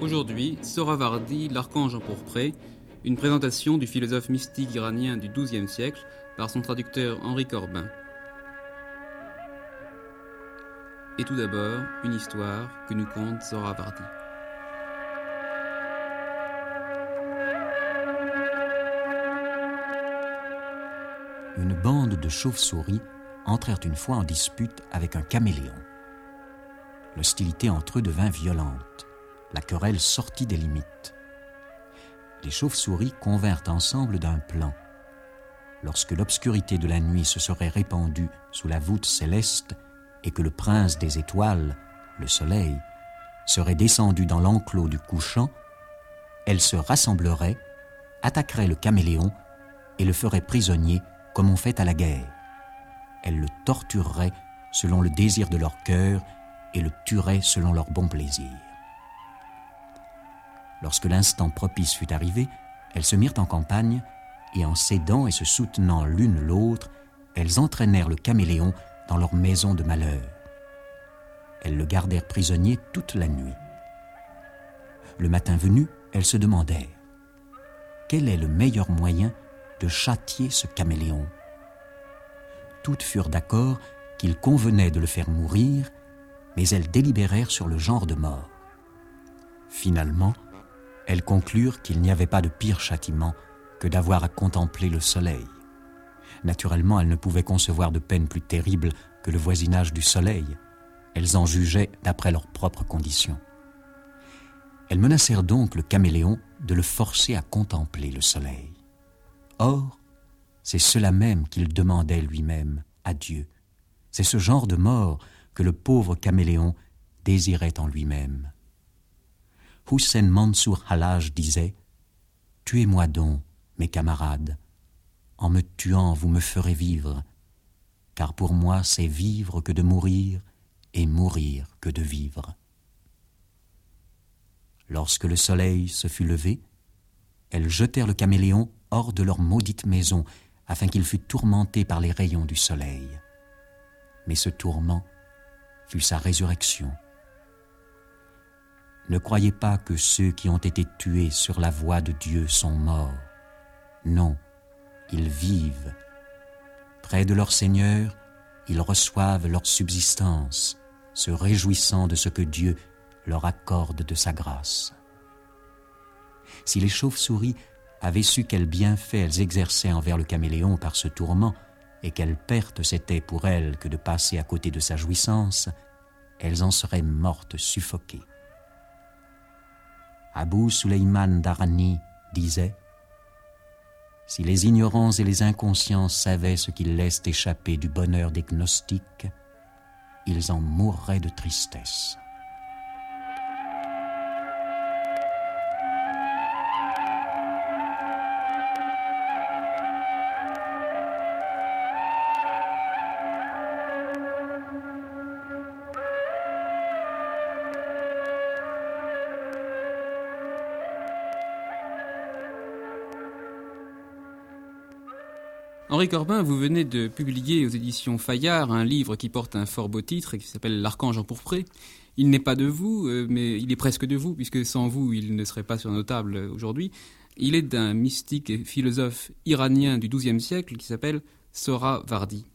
Aujourd'hui, Soravardi, l'archange empourpré, une présentation du philosophe mystique iranien du XIIe siècle par son traducteur Henri Corbin. Et tout d'abord, une histoire que nous conte Soravardi. Une bande de chauves-souris entrèrent une fois en dispute avec un caméléon. L'hostilité entre eux devint violente. La querelle sortit des limites. Les chauves-souris convinrent ensemble d'un plan. Lorsque l'obscurité de la nuit se serait répandue sous la voûte céleste et que le prince des étoiles, le soleil, serait descendu dans l'enclos du couchant, elles se rassembleraient, attaqueraient le caméléon et le feraient prisonnier comme on fait à la guerre. Elles le tortureraient selon le désir de leur cœur et le tueraient selon leur bon plaisir. Lorsque l'instant propice fut arrivé, elles se mirent en campagne, et en s'aidant et se soutenant l'une l'autre, elles entraînèrent le caméléon dans leur maison de malheur. Elles le gardèrent prisonnier toute la nuit. Le matin venu, elles se demandèrent quel est le meilleur moyen de châtier ce caméléon? Toutes furent d'accord qu'il convenait de le faire mourir, mais elles délibérèrent sur le genre de mort. Finalement, elles conclurent qu'il n'y avait pas de pire châtiment que d'avoir à contempler le soleil. Naturellement, elles ne pouvaient concevoir de peine plus terrible que le voisinage du soleil. Elles en jugeaient d'après leurs propres conditions. Elles menacèrent donc le caméléon de le forcer à contempler le soleil. Or, c'est cela même qu'il demandait lui-même à Dieu. C'est ce genre de mort que le pauvre caméléon désirait en lui-même. Hussein Mansour Halaj disait Tuez-moi donc, mes camarades. En me tuant, vous me ferez vivre, car pour moi c'est vivre que de mourir et mourir que de vivre. Lorsque le soleil se fut levé, elles jetèrent le caméléon hors de leur maudite maison afin qu'il fût tourmenté par les rayons du soleil. Mais ce tourment fut sa résurrection. Ne croyez pas que ceux qui ont été tués sur la voie de Dieu sont morts. Non, ils vivent. Près de leur Seigneur, ils reçoivent leur subsistance, se réjouissant de ce que Dieu leur accorde de sa grâce. Si les chauves-souris avaient su quels bienfaits elles exerçaient envers le caméléon par ce tourment, et quelle perte c'était pour elles que de passer à côté de sa jouissance, elles en seraient mortes suffoquées. Abu Suleiman Darani disait Si les ignorants et les inconscients savaient ce qu'ils laissent échapper du bonheur des gnostiques, ils en mourraient de tristesse. Henri Corbin, vous venez de publier aux éditions Fayard un livre qui porte un fort beau titre et qui s'appelle L'Archange empourpré. Il n'est pas de vous, euh, mais il est presque de vous, puisque sans vous, il ne serait pas sur nos tables aujourd'hui. Il est d'un mystique et philosophe iranien du XIIe siècle qui s'appelle Sora Vardi.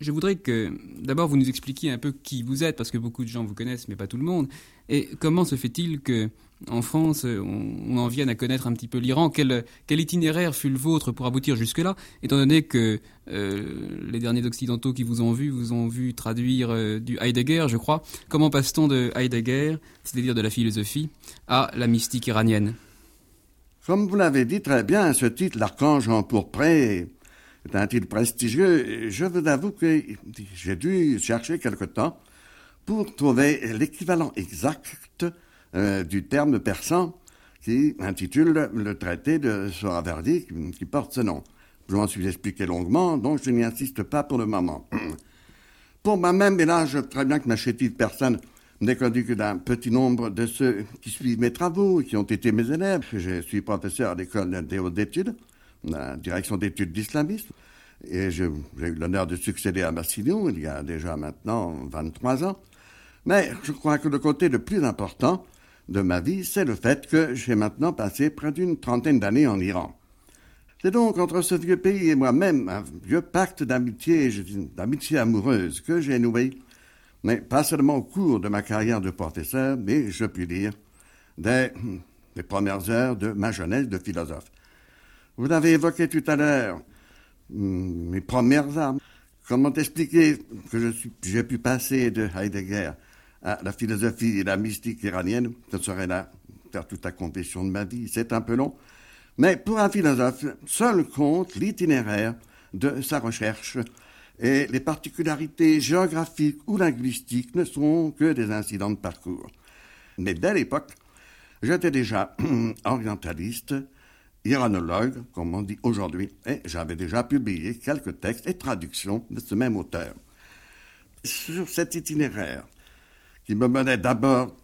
Je voudrais que d'abord vous nous expliquiez un peu qui vous êtes, parce que beaucoup de gens vous connaissent, mais pas tout le monde. Et comment se fait-il que en France, on, en vienne à connaître un petit peu l'Iran? Quel, itinéraire fut le vôtre pour aboutir jusque-là, étant donné que euh, les derniers occidentaux qui vous ont vu vous ont vu traduire euh, du Heidegger, je crois. Comment passe-t-on de Heidegger, c'est-à-dire de la philosophie, à la mystique iranienne? Comme vous l'avez dit très bien, ce titre, L'archange empourpré, est un titre prestigieux? Je vous avoue que j'ai dû chercher quelque temps pour trouver l'équivalent exact euh, du terme persan qui intitule le traité de Soravardi qui, porte ce nom. Je m'en suis expliqué longuement, donc je n'y insiste pas pour le moment. pour moi-même, et là, je très bien que ma chétive personne n'est connue que d'un petit nombre de ceux qui suivent mes travaux, qui ont été mes élèves. Je suis professeur à l'école des hautes études, la direction d'études d'islamisme, et j'ai eu l'honneur de succéder à Massillon il y a déjà maintenant 23 ans. Mais je crois que le côté le plus important de ma vie, c'est le fait que j'ai maintenant passé près d'une trentaine d'années en Iran. C'est donc entre ce vieux pays et moi-même un vieux pacte d'amitié, d'amitié amoureuse que j'ai noué, mais pas seulement au cours de ma carrière de professeur, mais je puis dire dès les premières heures de ma jeunesse de philosophe. Vous l'avez évoqué tout à l'heure, hmm, mes premières armes. Comment expliquer que j'ai pu passer de Heidegger à la philosophie et la mystique iranienne? Ce serait là faire toute la confession de ma vie. C'est un peu long. Mais pour un philosophe, seul compte l'itinéraire de sa recherche et les particularités géographiques ou linguistiques ne sont que des incidents de parcours. Mais dès l'époque, j'étais déjà orientaliste, iranologue, comme on dit aujourd'hui, et j'avais déjà publié quelques textes et traductions de ce même auteur. Sur cet itinéraire, qui me menait d'abord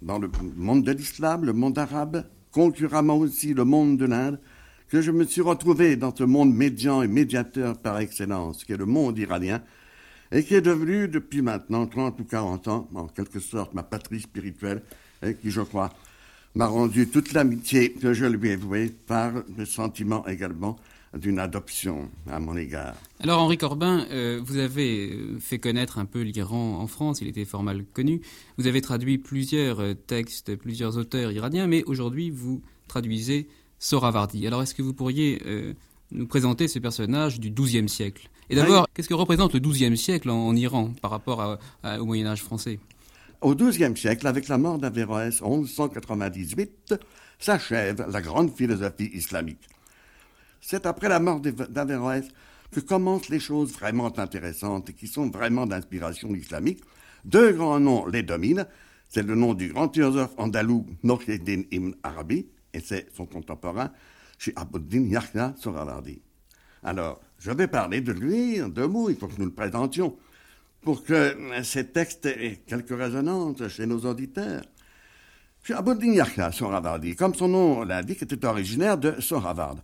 dans le monde de l'islam, le monde arabe, concurremment aussi le monde de l'Inde, que je me suis retrouvé dans ce monde médian et médiateur par excellence, qui est le monde iranien, et qui est devenu depuis maintenant 30 ou 40 ans, en quelque sorte, ma patrie spirituelle, et qui, je crois, m'a rendu toute l'amitié que je lui ai vouée par le sentiment également d'une adoption à mon égard. Alors Henri Corbin, euh, vous avez euh, fait connaître un peu l'Iran en France, il était fort mal connu. Vous avez traduit plusieurs euh, textes, plusieurs auteurs iraniens, mais aujourd'hui vous traduisez Soravardi. Alors est-ce que vous pourriez nous présenter ce personnage du XIIe siècle? Et d'abord, qu'est-ce que représente le XIIe siècle en, Iran par rapport au Moyen Âge français? Au XIIe siècle, avec la mort d'Averroès en 1198, s'achève la grande philosophie islamique. C'est après la mort d'Averroès que commencent les choses vraiment intéressantes et qui sont vraiment d'inspiration islamique. Deux grands noms les dominent. C'est le nom du grand philosophe andalou Nokheddin ibn Arabi et c'est son contemporain, chez Abuddin Yahya Sohrawardi. Alors, je vais parler de lui en deux mots, il faut que nous le présentions, pour que ces textes aient quelques résonances chez nos auditeurs. Yahya Sohrawardi, comme son nom l'indique, était originaire de Sohraward.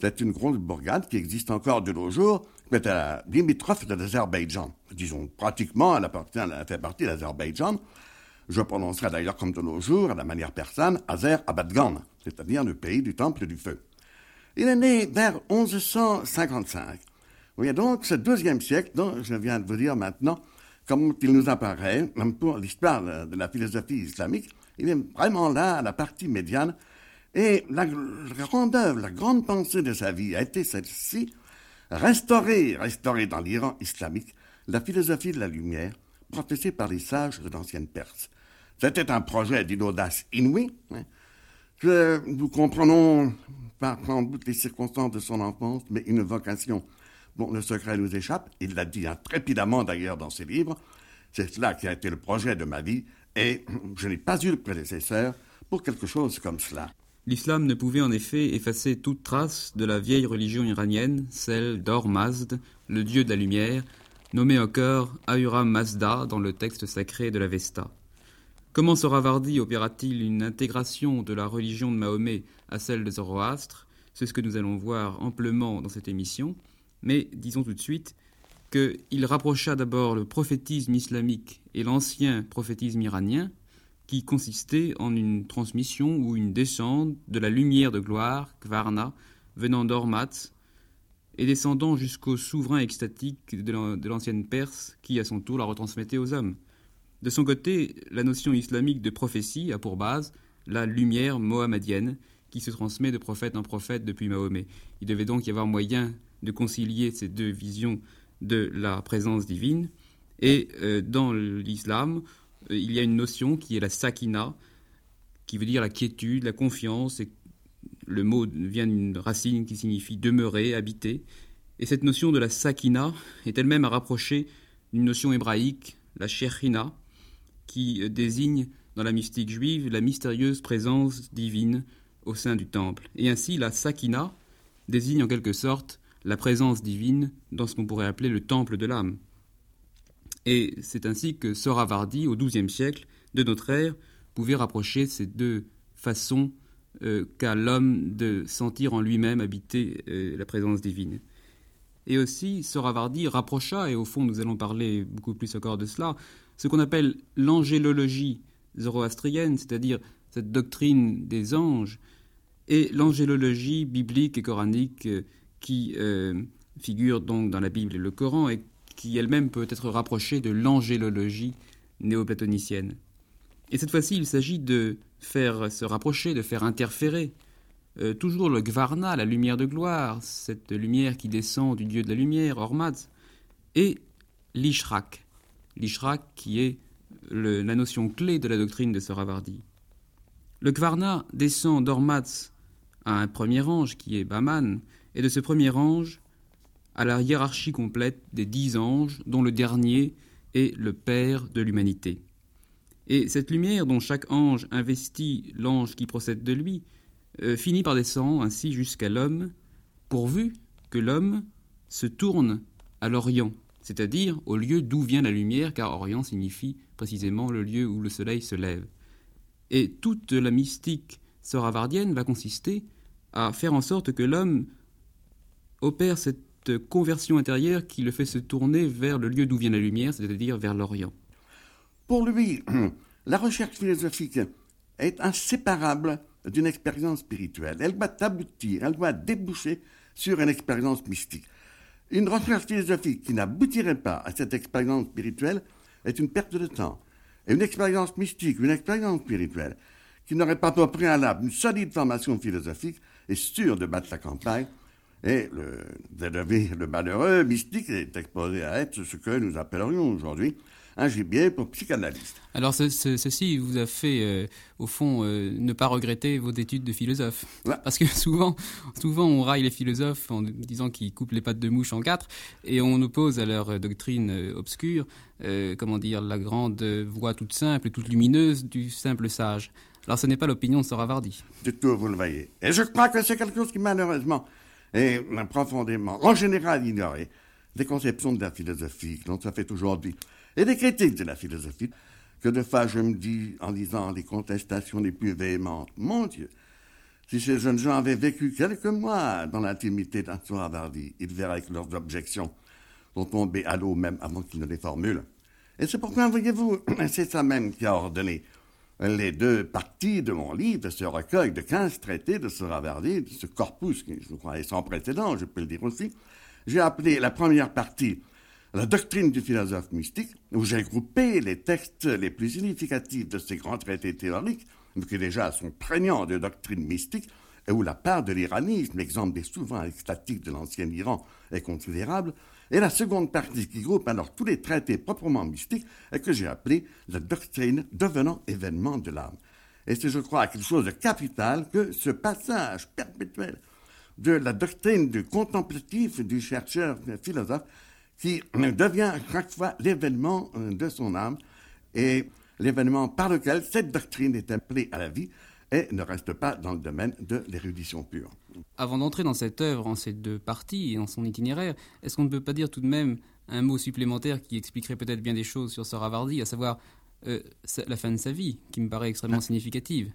C'est une grande bourgade qui existe encore de nos jours, qui est à la limitrophe de l'Azerbaïdjan. Disons, pratiquement, elle, appartient, elle fait partie de l'Azerbaïdjan. Je prononcerai d'ailleurs comme de nos jours, à la manière persane, Azer Abadgan, c'est-à-dire le pays du temple du feu. Il est né vers 1155. Voyez donc ce deuxième siècle dont je viens de vous dire maintenant, comme il nous apparaît, même pour l'histoire de la philosophie islamique, il est vraiment là, la partie médiane, et la grande œuvre, la grande pensée de sa vie a été celle-ci, restaurer, restaurer dans l'Iran islamique la philosophie de la lumière professée par les sages de l'ancienne Perse. C'était un projet d'une audace inouïe, hein, que nous comprenons par sans doute les circonstances de son enfance, mais une vocation dont le secret nous échappe. Il l'a dit intrépidamment d'ailleurs dans ses livres. C'est cela qui a été le projet de ma vie, et je n'ai pas eu de prédécesseur pour quelque chose comme cela. L'islam ne pouvait en effet effacer toute trace de la vieille religion iranienne, celle d'Or Mazd, le dieu de la lumière, nommé encore Ahura Mazda dans le texte sacré de la Vesta. Comment Soravardi opéra-t-il une intégration de la religion de Mahomet à celle de Zoroastre? C'est ce que nous allons voir amplement dans cette émission, mais disons tout de suite qu'il rapprocha d'abord le prophétisme islamique et l'ancien prophétisme iranien, qui consistait en une transmission ou une descente de la lumière de gloire, Kvarna, venant d'Ormat, et descendant jusqu'au souverain extatique de l'ancienne Perse, qui à son tour la retransmettait aux hommes. De son côté, la notion islamique de prophétie a pour base la lumière mohammedienne, qui se transmet de prophète en prophète depuis Mahomet. Il devait donc y avoir moyen de concilier ces deux visions de la présence divine. Et euh, dans l'islam, euh, il y a une notion qui est la sakina, qui veut dire la quiétude, la confiance. Et le mot vient d'une racine qui signifie demeurer, habiter. Et cette notion de la sakina est elle-même à rapprocher d'une notion hébraïque, la shechina, qui euh, désigne dans la mystique juive la mystérieuse présence divine au sein du temple. Et ainsi, la sakina désigne en quelque sorte la présence divine dans ce qu'on pourrait appeler le temple de l'âme. Et c'est ainsi que Soravardi, au XIIe siècle de notre ère, pouvait rapprocher ces deux façons euh, qu'a l'homme de sentir en lui-même habiter euh, la présence divine. Et aussi, Soravardi rapprocha, et au fond nous allons parler beaucoup plus encore de cela, ce qu'on appelle l'angélologie zoroastrienne, c'est-à-dire cette doctrine des anges, et l'angélologie biblique et coranique euh, qui euh, figure donc dans la Bible et le Coran et qui elle-même peut être rapprochée de l'angélologie néoplatonicienne. Et cette fois-ci, il s'agit de faire se rapprocher, de faire interférer euh, toujours le Gvarna, la lumière de gloire, cette lumière qui descend du dieu de la lumière, Ormaz, et l'Ishrak, l'Ishrak qui est la notion clé de la doctrine de Soravardi. Le Gvarna descend d'Ormaz à un premier ange qui est Baman, et de ce premier ange à la hiérarchie complète des dix anges, dont le dernier est le Père de l'humanité. Et cette lumière dont chaque ange investit l'ange qui procède de lui, euh, finit par descendre ainsi jusqu'à l'homme, pourvu que l'homme se tourne à l'Orient, c'est-à-dire au lieu d'où vient la lumière, car Orient signifie précisément le lieu où le soleil se lève. Et toute la mystique soravardienne va consister à faire en sorte que l'homme opère cette conversion intérieure qui le fait se tourner vers le lieu d'où vient la lumière, c'est-à-dire vers l'Orient. Pour lui, la recherche philosophique est inséparable d'une expérience spirituelle. Elle doit aboutir, elle doit déboucher sur une expérience mystique. Une recherche philosophique qui n'aboutirait pas à cette expérience spirituelle est une perte de temps. Et une expérience mystique, une expérience spirituelle, qui n'aurait pas pour préalable une solide formation philosophique, est sûre de battre la campagne. Et le, le malheureux mystique est exposé à être ce que nous appellerions aujourd'hui un gibier pour psychanalyste. Alors ceci vous a fait, euh, au fond, euh, ne pas regretter vos études de philosophe. Parce que souvent, souvent on raille les philosophes en disant qu'ils coupent les pattes de mouche en quatre, et on oppose à leur doctrine euh, obscure, comment dire, la grande voix toute simple toute lumineuse du simple sage. Alors ce n'est pas l'opinion de Soravardi. Du tout, vous le voyez. Et je crois que c'est quelque chose qui malheureusement est profondément, en général, ignoré des conceptions de la philosophie dont ça fait aujourd'hui et des critiques de la philosophie, que de fois je me dis, en lisant les contestations les plus véhémentes, mon Dieu, si ces jeunes gens avaient vécu quelques mois dans l'intimité d'un soir ils verraient que leurs objections sont tombées à l'eau même avant qu'ils ne les formulent. Et c'est pourquoi, voyez-vous, c'est ça même qui a ordonné les deux parties de mon livre, de ce recueil de quinze traités de Soravardi, de ce corpus qui, je crois, est sans précédent, je peux le dire aussi. J'ai appelé la première partie la doctrine du philosophe mystique, où j'ai groupé les textes les plus significatifs de ces grands traités théoriques, qui déjà sont prégnants de doctrine mystique, et où la part de l'iranisme, l'exemple des souvent extatiques de l'ancien Iran, est considérable, et la seconde partie qui groupe alors tous les traités proprement mystiques, et que j'ai appelé la doctrine devenant événement de l'âme. Et c'est, je crois, quelque chose de capital que ce passage perpétuel de la doctrine du contemplatif du chercheur philosophe qui devient chaque fois l'événement euh, de son âme et l'événement par lequel cette doctrine est appelée à la vie et ne reste pas dans le domaine de l'érudition pure. Avant d'entrer dans cette œuvre, en ces deux parties et en son itinéraire, est-ce qu'on ne peut pas dire tout de même un mot supplémentaire qui expliquerait peut-être bien des choses sur Soravardi, à savoir euh, la fin de sa vie, qui me paraît extrêmement ah. significative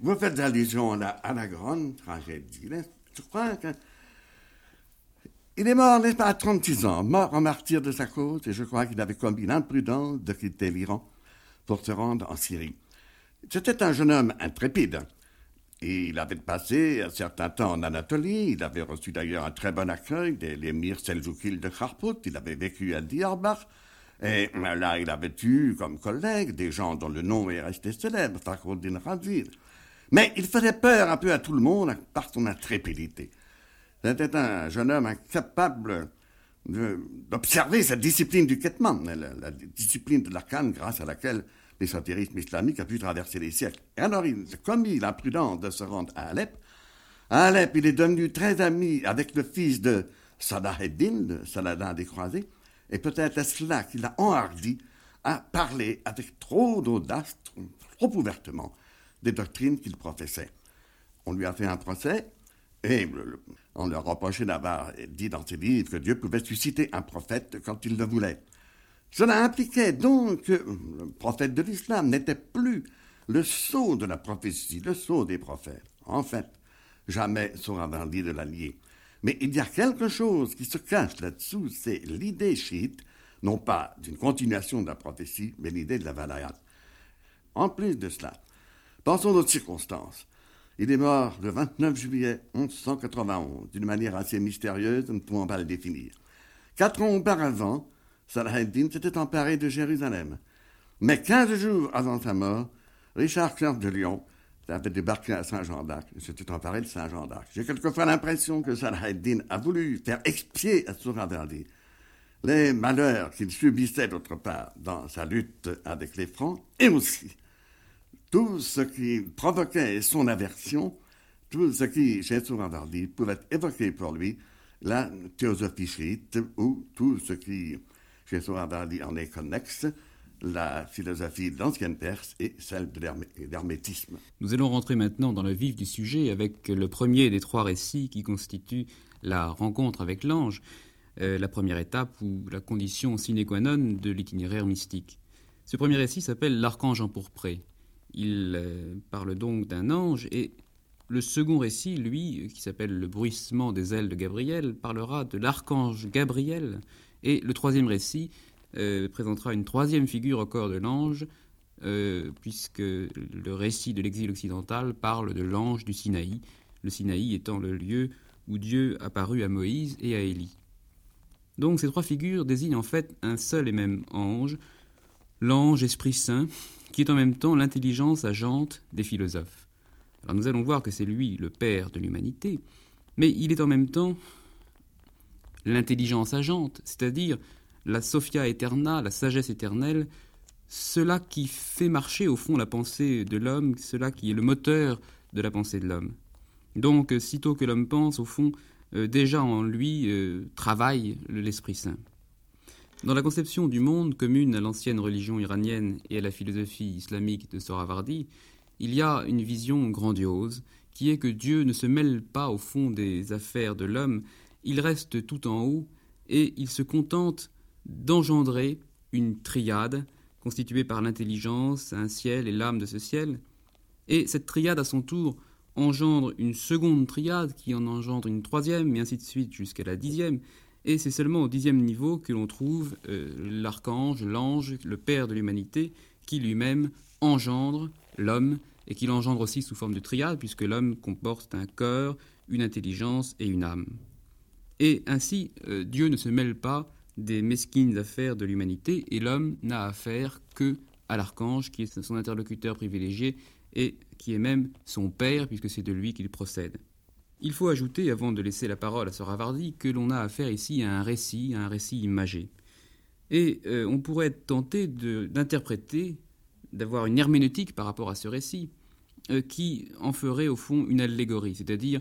Vous faites allusion à la, à la grande tragédie. Je crois que il est mort, n'est-ce pas, à 36 ans, mort en martyr de sa cause, et je crois qu'il avait commis l'imprudence de quitter l'Iran pour se rendre en Syrie. C'était un jeune homme intrépide. Il avait passé un certain temps en Anatolie, il avait reçu d'ailleurs un très bon accueil des l'émir Seljoukil de Kharpout, il avait vécu à Diyarbakh, et là il avait eu comme collègues des gens dont le nom est resté célèbre, Fakhruddin Ravid. Mais il faisait peur un peu à tout le monde par son intrépidité. C'était un jeune homme incapable d'observer cette discipline du Ketman, la, discipline de l'arcane grâce à laquelle l'ésotérisme islamique a pu traverser les siècles. Et alors, il a commis l'imprudence de se rendre à Alep. À Alep, il est devenu très ami avec le fils de Salah eddin Saladin des Croisés, et peut-être est-ce cela qui l'a enhardi à parler avec trop d'audace, trop ouvertement, des doctrines qu'il professait. On lui a fait un procès, et on leur reprochait d'avoir dit dans ses livres que Dieu pouvait susciter un prophète quand il le voulait. Cela impliquait donc que le prophète de l'islam n'était plus le sceau de la prophétie, le sceau des prophètes. En fait, jamais saura dit de l'allier. Mais il y a quelque chose qui se cache là-dessous, c'est l'idée chiite, non pas d'une continuation de la prophétie, mais l'idée de la valayat. En plus de cela, Pensons aux circonstances. Il est mort le 29 juillet 1191, d'une manière assez mystérieuse, nous ne pouvons pas le définir. Quatre ans auparavant, Salah s'était emparé de Jérusalem. Mais quinze jours avant sa mort, Richard Clair de Lyon avait débarqué à Saint-Jean d'Arc et s'était emparé de Saint-Jean d'Arc. J'ai quelquefois l'impression que Salah a voulu faire expier à Souravardi les malheurs qu'il subissait d'autre part dans sa lutte avec les Francs et aussi tout ce qui provoquait son aversion, tout ce qui, chez Souravardi, pouvait évoquer pour lui la théosophie chiite ou tout ce qui, la philosophie de l'ancienne Perse et celle de l'hermétisme. Nous allons rentrer maintenant dans le vif du sujet avec le premier des trois récits qui constituent la rencontre avec l'ange, euh, la première étape ou la condition sine qua non de l'itinéraire mystique. Ce premier récit s'appelle L'archange empourpré. Il euh, parle donc d'un ange et le second récit, lui, qui s'appelle Le bruissement des ailes de Gabriel, parlera de l'archange Gabriel et le troisième récit euh, présentera une troisième figure au corps de l'ange, euh, puisque le récit de l'exil occidental parle de l'ange du Sinaï, le Sinaï étant le lieu où Dieu apparut à Moïse et à Élie. Donc ces trois figures désignent en fait un seul et même ange, l'ange Esprit Saint, qui est en même temps l'intelligence agente des philosophes. Alors nous allons voir que c'est lui le père de l'humanité, mais il est en même temps l'intelligence agente, c'est-à-dire la Sophia Eterna, la sagesse éternelle, cela qui fait marcher au fond la pensée de l'homme, cela qui est le moteur de la pensée de l'homme. Donc, sitôt que l'homme pense, au fond, euh, déjà en lui euh, travaille l'Esprit Saint. Dans la conception du monde commune à l'ancienne religion iranienne et à la philosophie islamique de Soravardi, il y a une vision grandiose qui est que Dieu ne se mêle pas au fond des affaires de l'homme, il reste tout en haut et il se contente d'engendrer une triade constituée par l'intelligence, un ciel et l'âme de ce ciel. Et cette triade, à son tour, engendre une seconde triade qui en engendre une troisième, et ainsi de suite jusqu'à la dixième. Et c'est seulement au dixième niveau que l'on trouve euh, l'archange, l'ange, le père de l'humanité, qui lui-même engendre l'homme, et qui l'engendre aussi sous forme de triade, puisque l'homme comporte un cœur, une intelligence et une âme. Et ainsi, euh, Dieu ne se mêle pas des mesquines affaires de l'humanité, et l'homme n'a affaire que à l'archange, qui est son interlocuteur privilégié et qui est même son père, puisque c'est de lui qu'il procède. Il faut ajouter, avant de laisser la parole à Soravardi, que l'on a affaire ici à un récit, à un récit imagé. Et euh, on pourrait être tenté d'interpréter, d'avoir une herméneutique par rapport à ce récit, euh, qui en ferait au fond une allégorie, c'est-à-dire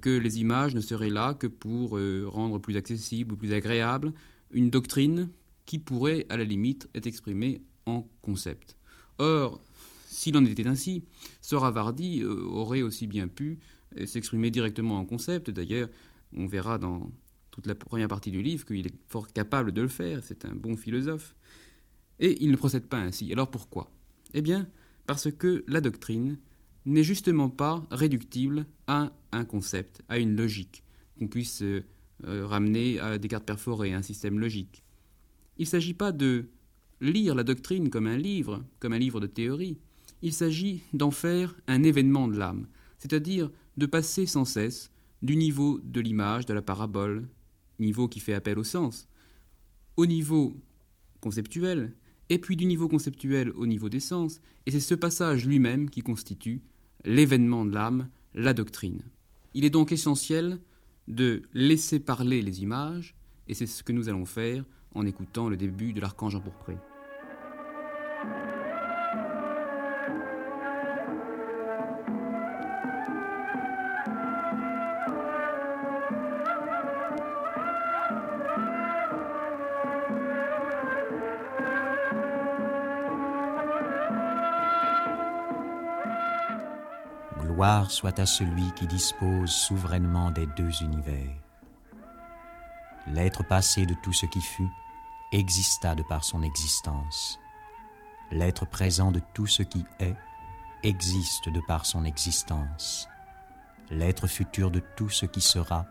que les images ne seraient là que pour euh, rendre plus accessible ou plus agréable une doctrine qui pourrait, à la limite, être exprimée en concept. Or, s'il en était ainsi, Soravardi euh, aurait aussi bien pu s'exprimer directement en concept. D'ailleurs, on verra dans toute la première partie du livre qu'il est fort capable de le faire, c'est un bon philosophe. Et il ne procède pas ainsi. Alors pourquoi? Eh bien, parce que la doctrine n'est justement pas réductible à un concept, à une logique, qu'on puisse euh, euh, ramener à des cartes perforées, à un système logique. Il ne s'agit pas de lire la doctrine comme un livre, comme un livre de théorie, il s'agit d'en faire un événement de l'âme, c'est-à-dire de passer sans cesse du niveau de l'image, de la parabole, niveau qui fait appel au sens, au niveau conceptuel, et puis du niveau conceptuel au niveau des sens, et c'est ce passage lui-même qui constitue l'événement de l'âme, la doctrine. Il est donc essentiel de laisser parler les images, et c'est ce que nous allons faire en écoutant le début de l'archange empourpré. Soit à celui qui dispose souverainement des deux univers. L'être passé de tout ce qui fut exista de par son existence. L'être présent de tout ce qui est existe de par son existence. L'être futur de tout ce qui sera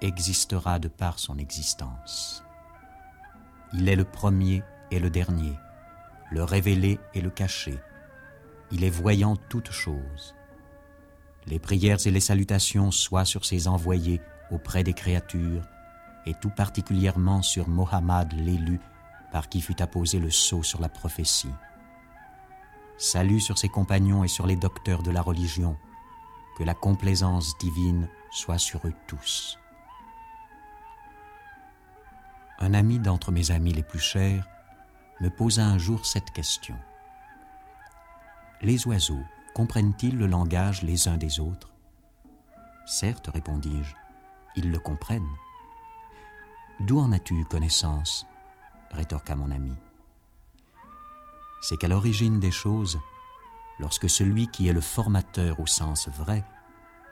existera de par son existence. Il est le premier et le dernier, le révélé et le caché, il est voyant toutes choses. Les prières et les salutations soient sur ses envoyés auprès des créatures, et tout particulièrement sur Mohammed l'élu, par qui fut apposé le sceau sur la prophétie. Salut sur ses compagnons et sur les docteurs de la religion, que la complaisance divine soit sur eux tous. Un ami d'entre mes amis les plus chers me posa un jour cette question. Les oiseaux comprennent-ils le langage les uns des autres? Certes, répondis-je, ils le comprennent. D'où en as-tu connaissance? rétorqua mon ami. C'est qu'à l'origine des choses, lorsque celui qui est le formateur au sens vrai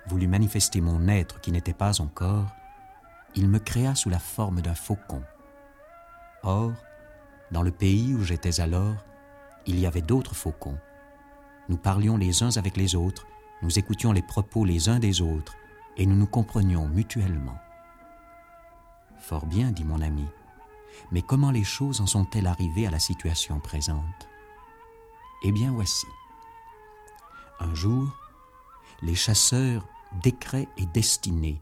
voulut manifester mon être qui n'était pas encore, il me créa sous la forme d'un faucon. Or, dans le pays où j'étais alors, il y avait d'autres faucons. Nous parlions les uns avec les autres, nous écoutions les propos les uns des autres, et nous nous comprenions mutuellement. Fort bien, dit mon ami, mais comment les choses en sont-elles arrivées à la situation présente? Eh bien voici. Un jour, les chasseurs, décrets et destinés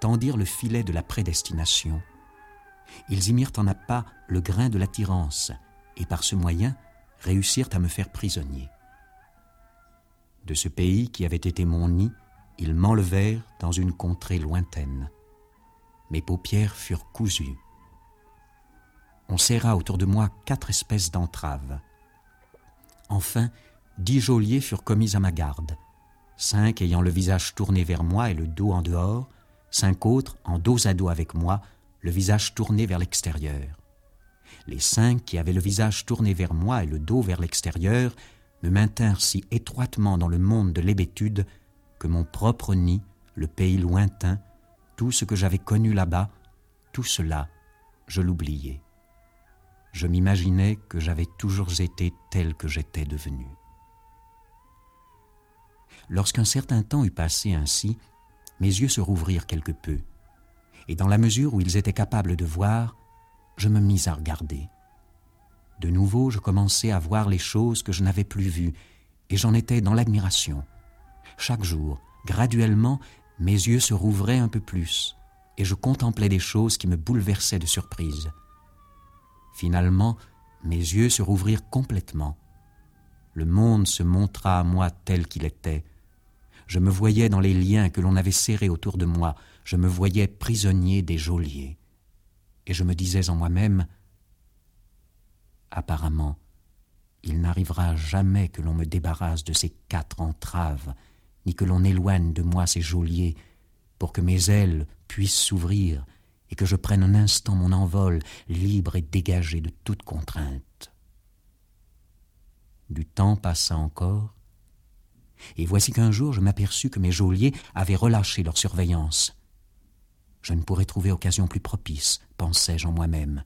tendirent le filet de la prédestination. Ils y mirent en appât le grain de l'attirance, et par ce moyen réussirent à me faire prisonnier. De ce pays qui avait été mon nid, ils m'enlevèrent dans une contrée lointaine. Mes paupières furent cousues on serra autour de moi quatre espèces d'entraves. Enfin, dix geôliers furent commis à ma garde, cinq ayant le visage tourné vers moi et le dos en dehors, cinq autres en dos à dos avec moi, le visage tourné vers l'extérieur. Les cinq qui avaient le visage tourné vers moi et le dos vers l'extérieur me maintinrent si étroitement dans le monde de l'hébétude que mon propre nid, le pays lointain, tout ce que j'avais connu là-bas, tout cela, je l'oubliais je m'imaginais que j'avais toujours été tel que j'étais devenu. Lorsqu'un certain temps eut passé ainsi, mes yeux se rouvrirent quelque peu, et dans la mesure où ils étaient capables de voir, je me mis à regarder. De nouveau, je commençai à voir les choses que je n'avais plus vues, et j'en étais dans l'admiration. Chaque jour, graduellement, mes yeux se rouvraient un peu plus, et je contemplais des choses qui me bouleversaient de surprise. Finalement, mes yeux se rouvrirent complètement. Le monde se montra à moi tel qu'il était. Je me voyais dans les liens que l'on avait serrés autour de moi, je me voyais prisonnier des geôliers. Et je me disais en moi-même, apparemment, il n'arrivera jamais que l'on me débarrasse de ces quatre entraves, ni que l'on éloigne de moi ces geôliers, pour que mes ailes puissent s'ouvrir et que je prenne un instant mon envol, libre et dégagé de toute contrainte. Du temps passa encore, et voici qu'un jour je m'aperçus que mes geôliers avaient relâché leur surveillance. Je ne pourrais trouver occasion plus propice, pensai-je en moi-même.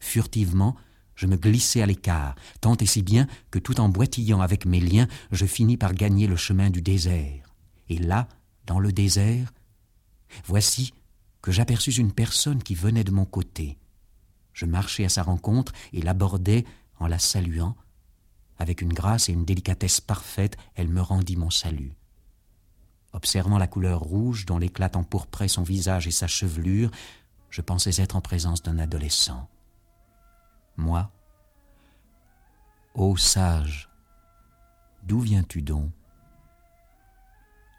Furtivement, je me glissai à l'écart, tant et si bien que tout en boitillant avec mes liens, je finis par gagner le chemin du désert. Et là, dans le désert, voici que j'aperçus une personne qui venait de mon côté. Je marchai à sa rencontre et l'abordai en la saluant. Avec une grâce et une délicatesse parfaite, elle me rendit mon salut. Observant la couleur rouge dont l'éclat empourprait son visage et sa chevelure, je pensais être en présence d'un adolescent. Moi, ô sage, d'où viens-tu donc?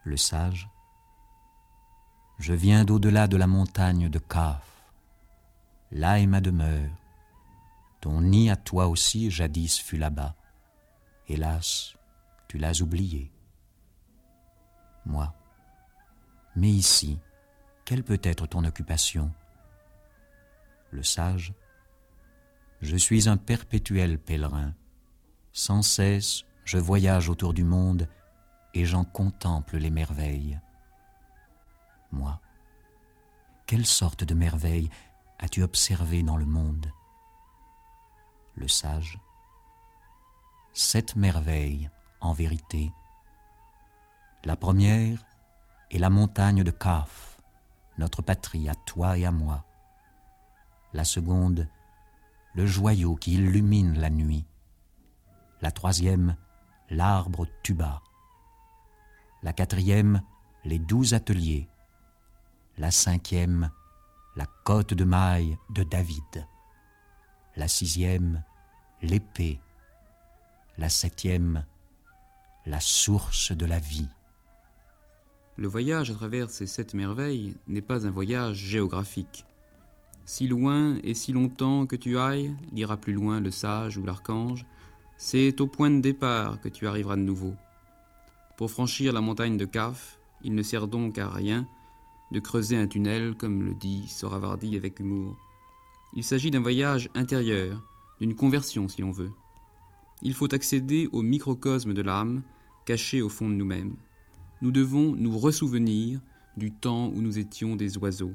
Le sage, je viens d'au-delà de la montagne de Kaf. Là est ma demeure. Ton nid à toi aussi jadis fut là-bas. Hélas, tu l'as oublié. Moi. Mais ici, quelle peut être ton occupation? Le sage. Je suis un perpétuel pèlerin. Sans cesse, je voyage autour du monde et j'en contemple les merveilles moi Quelle sorte de merveille as-tu observé dans le monde? Le sage Sept merveilles, en vérité. La première est la montagne de Kaf, notre patrie à toi et à moi. La seconde, le joyau qui illumine la nuit. La troisième, l'arbre tuba. La quatrième, les douze ateliers. La cinquième, la côte de maille de David. La sixième, l'épée. La septième, la source de la vie. Le voyage à travers ces sept merveilles n'est pas un voyage géographique. Si loin et si longtemps que tu ailles, dira plus loin le sage ou l'archange, c'est au point de départ que tu arriveras de nouveau. Pour franchir la montagne de Kaf, il ne sert donc à rien de creuser un tunnel, comme le dit Soravardi avec humour. Il s'agit d'un voyage intérieur, d'une conversion si l'on veut. Il faut accéder au microcosme de l'âme, caché au fond de nous-mêmes nous devons nous ressouvenir du temps où nous étions des oiseaux.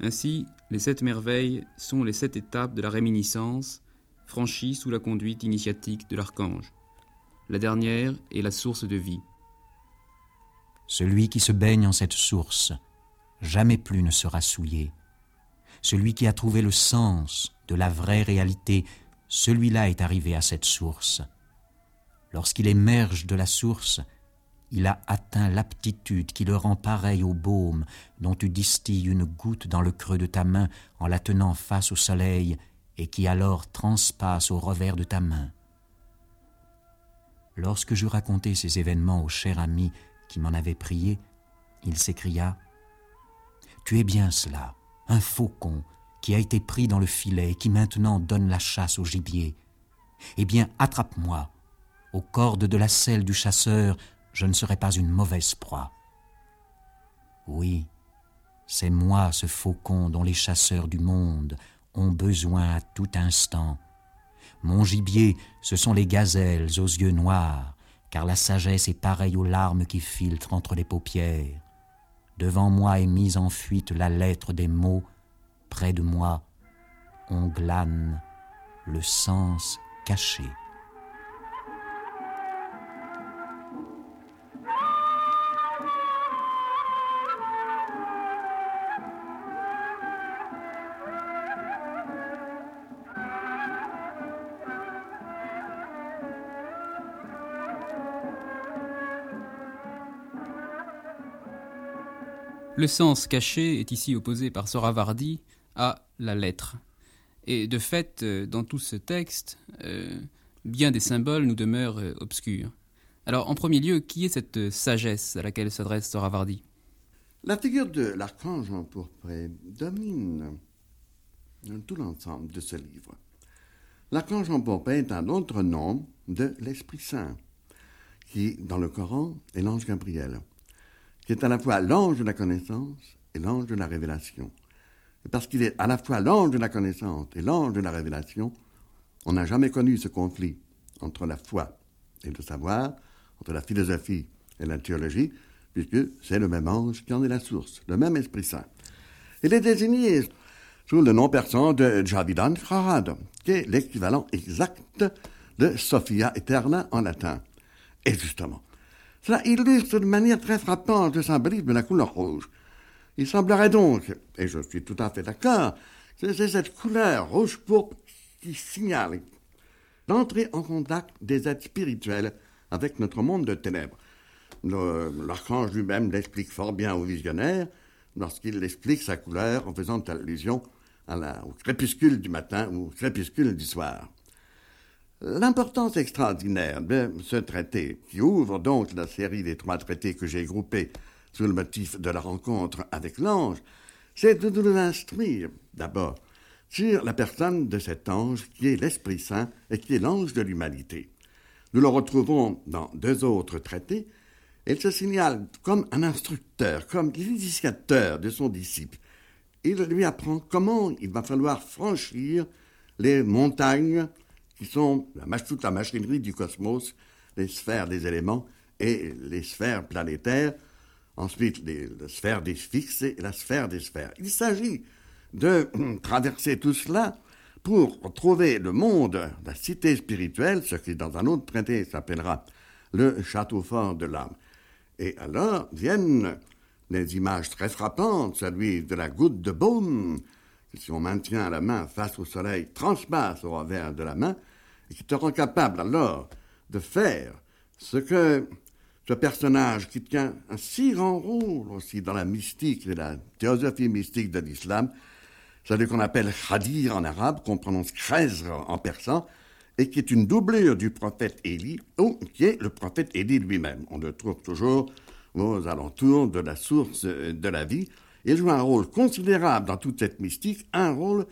Ainsi, les sept merveilles sont les sept étapes de la réminiscence, franchies sous la conduite initiatique de l'archange. La dernière est la source de vie. Celui qui se baigne en cette source, jamais plus ne sera souillé. Celui qui a trouvé le sens de la vraie réalité, celui-là est arrivé à cette source. Lorsqu'il émerge de la source, il a atteint l'aptitude qui le rend pareil au baume dont tu distilles une goutte dans le creux de ta main en la tenant face au soleil et qui alors transpasse au revers de ta main. Lorsque je racontais ces événements au cher ami qui m'en avait prié, il s'écria Tu es bien cela, un faucon qui a été pris dans le filet et qui maintenant donne la chasse au gibier. Eh bien, attrape-moi. Aux cordes de la selle du chasseur, je ne serai pas une mauvaise proie. Oui, c'est moi ce faucon dont les chasseurs du monde ont besoin à tout instant. Mon gibier, ce sont les gazelles aux yeux noirs, car la sagesse est pareille aux larmes qui filtrent entre les paupières. Devant moi est mise en fuite la lettre des mots, près de moi, on glane le sens caché. Le sens caché est ici opposé par Soravardi à la lettre. Et de fait, euh, dans tout ce texte, euh, bien des symboles nous demeurent euh, obscurs. Alors, en premier lieu, qui est cette sagesse à laquelle s'adresse Soravardi? La figure de l'archange empourpré domine tout l'ensemble de ce livre. L'archange empourpré est un autre nom de l'Esprit Saint, qui, dans le Coran, est l'ange Gabriel qui est à la fois l'ange de la connaissance et l'ange de la révélation. Et parce qu'il est à la fois l'ange de la connaissance et l'ange de la révélation, on n'a jamais connu ce conflit entre la foi et le savoir, entre la philosophie et la théologie, puisque c'est le même ange qui en est la source, le même Esprit Saint. Il est désigné sous le nom persan de Javidan Kharad, qui est l'équivalent exact de Sophia Eterna en latin. Et justement, cela illustre de manière très frappante le symbolisme de la couleur rouge. Il semblerait donc, et je suis tout à fait d'accord, que c'est cette couleur rouge-pourpre qui signale l'entrée en contact des êtres spirituels avec notre monde de ténèbres. L'archange lui-même l'explique fort bien au visionnaire lorsqu'il explique sa couleur en faisant allusion au crépuscule du matin ou au crépuscule du soir. L'importance extraordinaire de ce traité, qui ouvre donc la série des trois traités que j'ai groupés sous le motif de la rencontre avec l'ange, c'est de nous instruire, d'abord, sur la personne de cet ange qui est l'Esprit Saint et qui est l'ange de l'humanité. Nous le retrouvons dans deux autres traités. Il se signale comme un instructeur, comme l'initiateur de son disciple. Il lui apprend comment il va falloir franchir les montagnes qui sont toute la machinerie du cosmos, les sphères des éléments et les sphères planétaires, ensuite les, la sphère des fixes et la sphère des sphères. Il s'agit de traverser tout cela pour trouver le monde, la cité spirituelle, ce qui dans un autre traité s'appellera le château fort de l'âme. Et alors viennent des images très frappantes, celui de la goutte de baume, si on maintient la main face au soleil transpasse au revers de la main, et qui te rend capable alors de faire ce que ce personnage qui tient un si grand rôle aussi dans la mystique et la théosophie mystique de l'islam, celui qu'on appelle Khadir en arabe, qu'on prononce Khazr en persan, et qui est une doublure du prophète Élie, ou qui est le prophète Élie lui-même. On le trouve toujours aux alentours de la source de la vie. Il joue un rôle considérable dans toute cette mystique, un rôle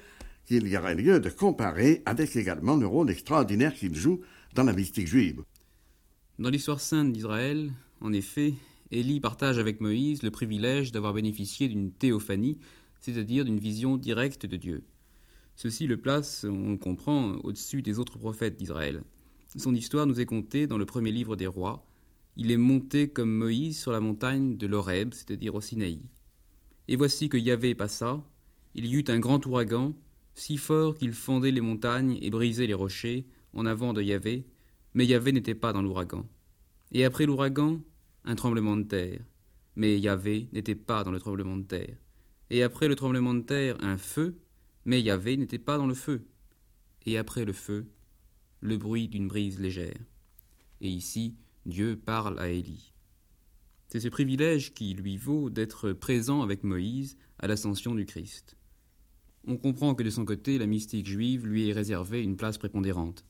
qu'il y aurait lieu de comparer avec également le rôle extraordinaire qu'il joue dans la mystique juive. Dans l'histoire sainte d'Israël, en effet, Élie partage avec Moïse le privilège d'avoir bénéficié d'une théophanie, c'est-à-dire d'une vision directe de Dieu. Ceci le place, on le comprend, au-dessus des autres prophètes d'Israël. Son histoire nous est contée dans le premier livre des rois. Il est monté comme Moïse sur la montagne de l'Horeb, c'est-à-dire au Sinaï. Et voici que Yahvé passa, il y eut un grand ouragan, si fort qu'il fondait les montagnes et brisait les rochers en avant de Yahvé, mais Yahvé n'était pas dans l'ouragan. Et après l'ouragan, un tremblement de terre, mais Yahvé n'était pas dans le tremblement de terre. Et après le tremblement de terre, un feu, mais Yahvé n'était pas dans le feu. Et après le feu, le bruit d'une brise légère. Et ici, Dieu parle à Élie. C'est ce privilège qui lui vaut d'être présent avec Moïse à l'ascension du Christ. On comprend que de son côté, la mystique juive lui est réservée une place prépondérante.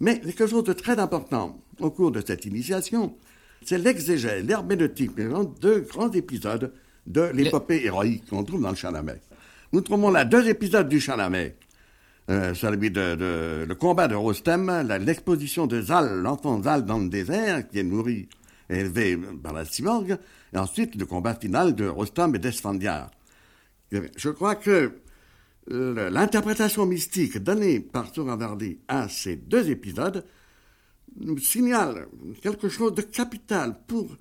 Mais quelque chose de très important au cours de cette initiation, c'est l'exégèse, l'herméneutique, deux grands épisodes de l'épopée héroïque qu'on trouve dans le Chalamet. Nous trouvons là deux épisodes du Chalamet. Euh, celui de, le combat de Rostem, l'exposition de Zal, l'enfant Zal dans le désert, qui est nourri élevé par la cyborg, et ensuite le combat final de Rostam et d'Esfandiar. Je crois que l'interprétation mystique donnée par Souravardi à ces deux épisodes nous signale quelque chose de capital pour,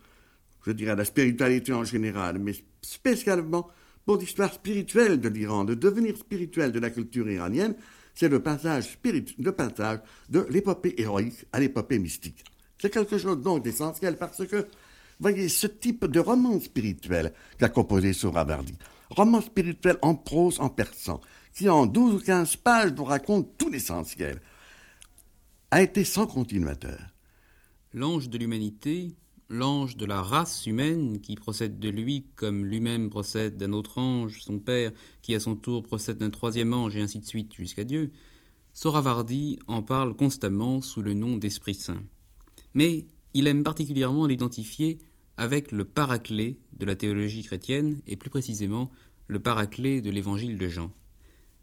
je dirais, la spiritualité en général, mais spécialement pour l'histoire spirituelle de l'Iran, de devenir spirituel de la culture iranienne, c'est le passage, le passage de l'épopée héroïque à l'épopée mystique. C'est quelque chose donc d'essentiel parce que, voyez, ce type de roman spirituel qu'a composé Souravardi, roman spirituel en prose, en persan, qui en 12 ou 15 pages vous raconte tout l'essentiel, a été sans continuateur. L'ange de l'humanité, l'ange de la race humaine qui procède de lui comme lui-même procède d'un autre ange, son père, qui à son tour procède d'un troisième ange, et ainsi de suite jusqu'à Dieu, Soravardi en parle constamment sous le nom d'Esprit Saint. Mais il aime particulièrement l'identifier avec le paraclet de la théologie chrétienne, et plus précisément le paraclet de l'évangile de Jean.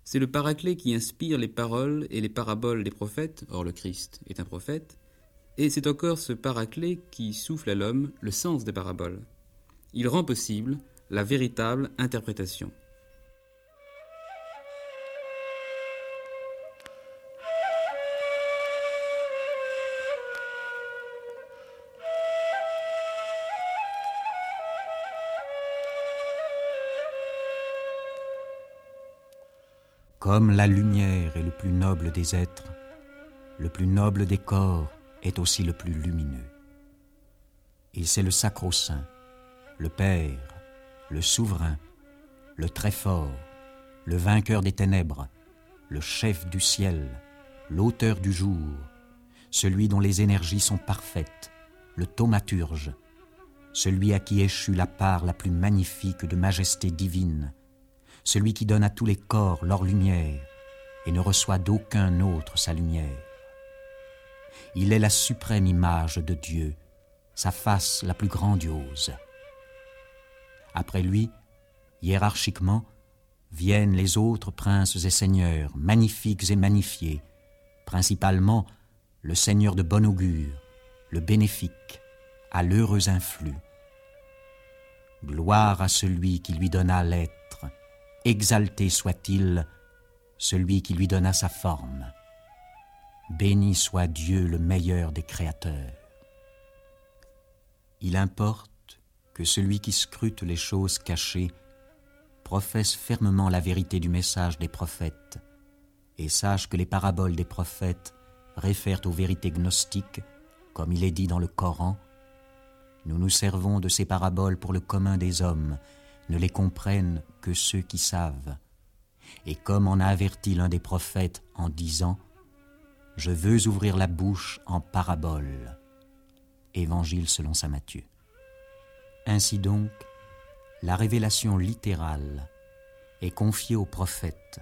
C'est le paraclet qui inspire les paroles et les paraboles des prophètes, or le Christ est un prophète, et c'est encore ce paraclet qui souffle à l'homme le sens des paraboles. Il rend possible la véritable interprétation. Comme la lumière est le plus noble des êtres, le plus noble des corps est aussi le plus lumineux. Et c'est le Sacro-Saint, le Père, le Souverain, le Très-Fort, le Vainqueur des ténèbres, le Chef du ciel, l'Auteur du jour, celui dont les énergies sont parfaites, le Thaumaturge, celui à qui échut la part la plus magnifique de majesté divine, celui qui donne à tous les corps leur lumière et ne reçoit d'aucun autre sa lumière. Il est la suprême image de Dieu, sa face la plus grandiose. Après lui, hiérarchiquement, viennent les autres princes et seigneurs, magnifiques et magnifiés, principalement le seigneur de bon augure, le bénéfique, à l'heureux influx. Gloire à celui qui lui donna l'être, exalté soit-il, celui qui lui donna sa forme. Béni soit Dieu le meilleur des créateurs. Il importe que celui qui scrute les choses cachées professe fermement la vérité du message des prophètes et sache que les paraboles des prophètes réfèrent aux vérités gnostiques, comme il est dit dans le Coran. Nous nous servons de ces paraboles pour le commun des hommes, ne les comprennent que ceux qui savent. Et comme en a averti l'un des prophètes en disant Je veux ouvrir la bouche en parabole. Évangile selon saint Matthieu. Ainsi donc, la révélation littérale est confiée aux prophètes,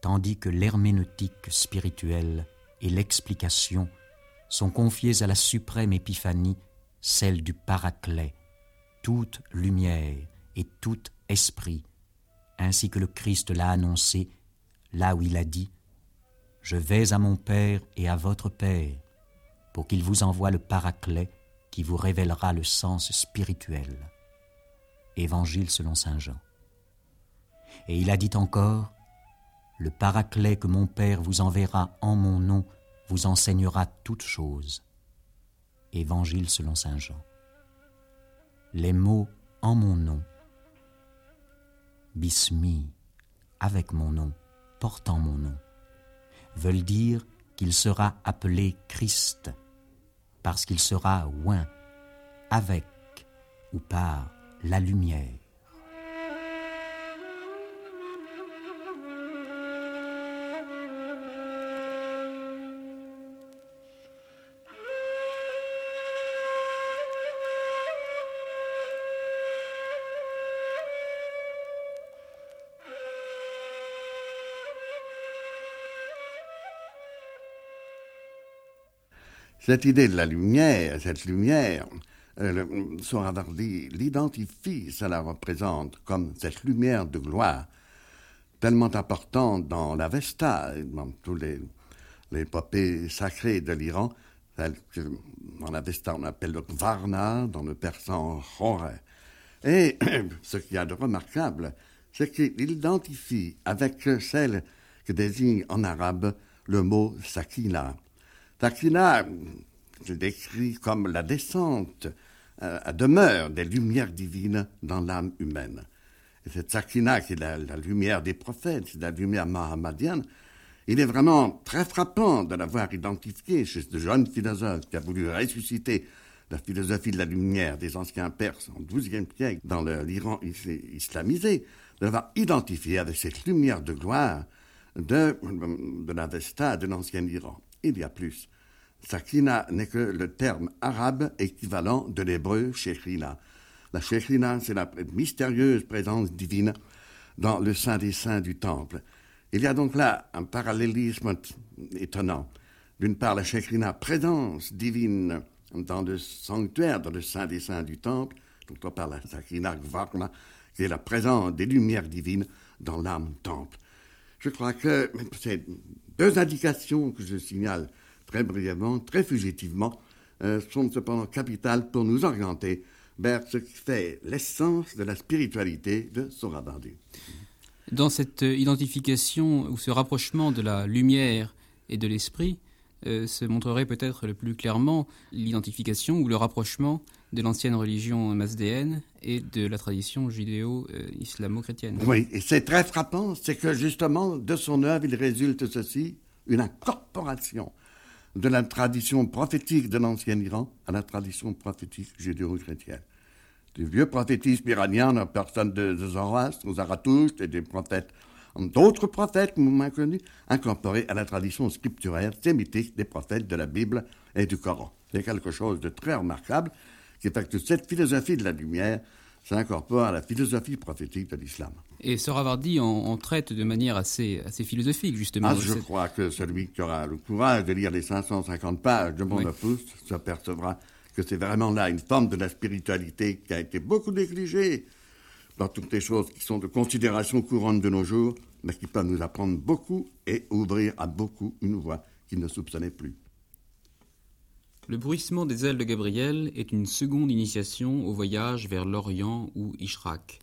tandis que l'herméneutique spirituelle et l'explication sont confiées à la suprême épiphanie, celle du Paraclet, toute lumière et tout esprit, ainsi que le Christ l'a annoncé, là où il a dit Je vais à mon Père et à votre Père, pour qu'il vous envoie le Paraclet qui vous révélera le sens spirituel. Évangile selon Saint Jean. Et il a dit encore Le Paraclet que mon Père vous enverra en mon nom vous enseignera toutes choses. Évangile selon Saint Jean. Les mots en mon nom, bismi, avec mon nom, portant mon nom, veulent dire qu'il sera appelé Christ, parce qu'il sera oint, avec ou par la lumière. Cette idée de la lumière, cette lumière, euh, l'identifie, ça la représente comme cette lumière de gloire, tellement importante dans l'Avesta, dans tous les l'épopée sacrée de l'Iran, celle que dans l'Avesta on appelle le Varna, dans le persan Hore. Et ce qu'il y a de remarquable, c'est qu'il identifie avec celle que désigne en arabe le mot Sakina. Sakina, je décrit comme la descente euh, à demeure des lumières divines dans l'âme humaine. Et cette Sakina, qui est la, lumière des prophètes, la lumière mahamadienne, il est vraiment très frappant de l'avoir identifié chez ce jeune philosophe qui a voulu ressusciter la philosophie de la lumière des anciens Perses au XIIe siècle dans l'Iran islamisé, de l'avoir identifié avec cette lumière de gloire de, de l'Avesta de l'ancien Iran il y a plus. Sakina n'est que le terme arabe équivalent de l'hébreu Shekhina. La Shekhina, c'est la mystérieuse présence divine dans le Saint des Saints du Temple. Il y a donc là un parallélisme étonnant. D'une part, la Shekhina, présence divine dans le sanctuaire, dans le Saint des Saints du Temple, d'autre part la Sakina Gvarna, qui est la présence des lumières divines dans l'âme Temple. Je crois que c'est deux indications que je signale très brièvement, très fugitivement, euh, sont cependant capitales pour nous orienter vers ce qui fait l'essence de la spiritualité de Sorabardi. Dans cette euh, identification ou ce rapprochement de la lumière et de l'esprit, euh, se montrerait peut-être le plus clairement l'identification ou le rapprochement de l'ancienne religion masdéenne et de la tradition judéo-islamo-chrétienne. Oui, et c'est très frappant, c'est que justement de son œuvre, il résulte ceci, une incorporation de la tradition prophétique de l'ancien Iran à la tradition prophétique judéo-chrétienne. Du vieux prophétisme iranien, la personne de, Zoroastre, aux Zarathustre et des prophètes, d'autres prophètes moins connus, incorporés à la tradition scripturaire sémitique des prophètes de la Bible et du Coran. C'est quelque chose de très remarquable qui fait que cette philosophie de la lumière s'incorpore à la philosophie prophétique de l'islam. Et Soravardi en, traite de manière assez, assez philosophique, justement. Ah, je crois que celui qui aura le courage de lire les 550 pages de mon opus s'apercevra que c'est vraiment là une forme de la spiritualité qui a été beaucoup négligée dans toutes les choses qui sont de considération courante de nos jours, mais qui peuvent nous apprendre beaucoup et ouvrir à beaucoup une voie qu'ils ne soupçonnaient plus. Le bruissement des ailes de Gabriel est une seconde initiation au voyage vers l'Orient ou Ishraq.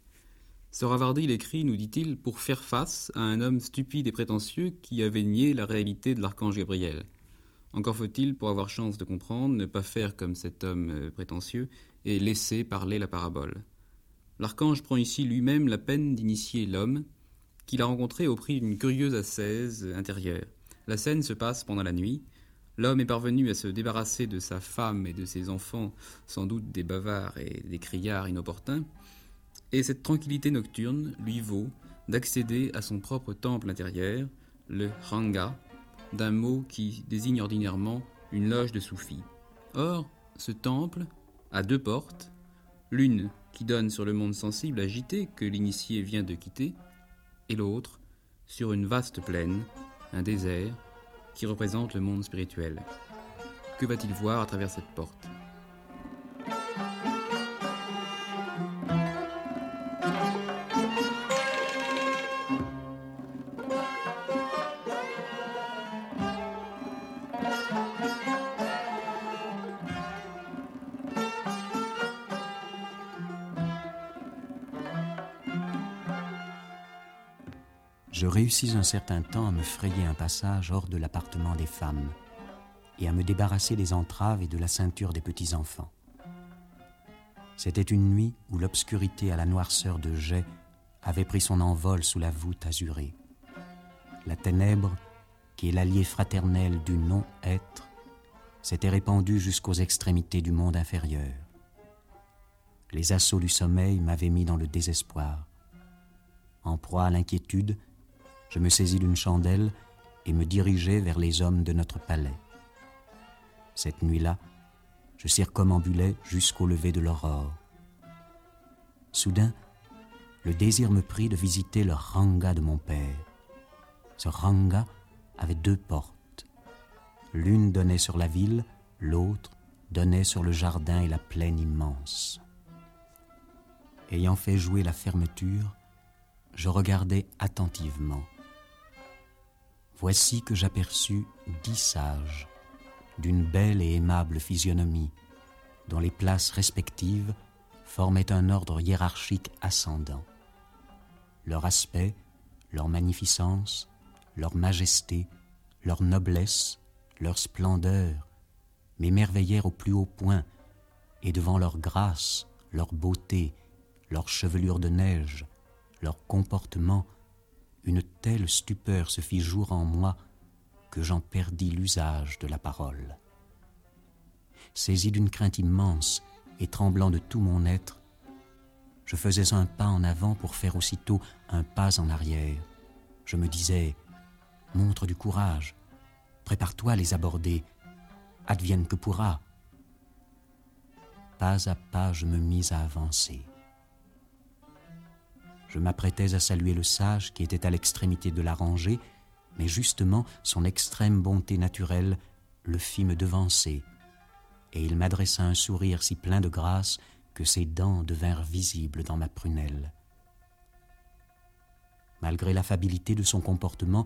Soravardi l'écrit, nous dit-il, pour faire face à un homme stupide et prétentieux qui avait nié la réalité de l'archange Gabriel. Encore faut-il, pour avoir chance de comprendre, ne pas faire comme cet homme euh, prétentieux et laisser parler la parabole. L'archange prend ici lui-même la peine d'initier l'homme, qu'il a rencontré au prix d'une curieuse ascèse intérieure. La scène se passe pendant la nuit, L'homme est parvenu à se débarrasser de sa femme et de ses enfants, sans doute des bavards et des criards inopportuns, et cette tranquillité nocturne lui vaut d'accéder à son propre temple intérieur, le Ranga, d'un mot qui désigne ordinairement une loge de soufis. Or, ce temple a deux portes, l'une qui donne sur le monde sensible agité que l'initié vient de quitter, et l'autre sur une vaste plaine, un désert, qui représente le monde spirituel. Que va-t-il voir à travers cette porte? Je réussis un certain temps à me frayer un passage hors de l'appartement des femmes et à me débarrasser des entraves et de la ceinture des petits-enfants. C'était une nuit où l'obscurité à la noirceur de jet avait pris son envol sous la voûte azurée. La ténèbre, qui est l'allié fraternel du non-être, s'était répandue jusqu'aux extrémités du monde inférieur. Les assauts du sommeil m'avaient mis dans le désespoir. En proie à l'inquiétude, je me saisis d'une chandelle et me dirigeai vers les hommes de notre palais. Cette nuit-là, je circumambulais jusqu'au lever de l'aurore. Soudain, le désir me prit de visiter le ranga de mon père. Ce ranga avait deux portes. L'une donnait sur la ville, l'autre donnait sur le jardin et la plaine immense. Ayant fait jouer la fermeture, je regardais attentivement voici que j'aperçus dix sages, d'une belle et aimable physionomie, dont les places respectives formaient un ordre hiérarchique ascendant. Leur aspect, leur magnificence, leur majesté, leur noblesse, leur splendeur m'émerveillèrent au plus haut point, et devant leur grâce, leur beauté, leur chevelure de neige, leur comportement, une telle stupeur se fit jour en moi que j'en perdis l'usage de la parole. Saisi d'une crainte immense et tremblant de tout mon être, je faisais un pas en avant pour faire aussitôt un pas en arrière. Je me disais, montre du courage, prépare-toi à les aborder, advienne que pourra. Pas à pas je me mis à avancer. Je m'apprêtais à saluer le sage qui était à l'extrémité de la rangée, mais justement son extrême bonté naturelle le fit me devancer, et il m'adressa un sourire si plein de grâce que ses dents devinrent visibles dans ma prunelle. Malgré l'affabilité de son comportement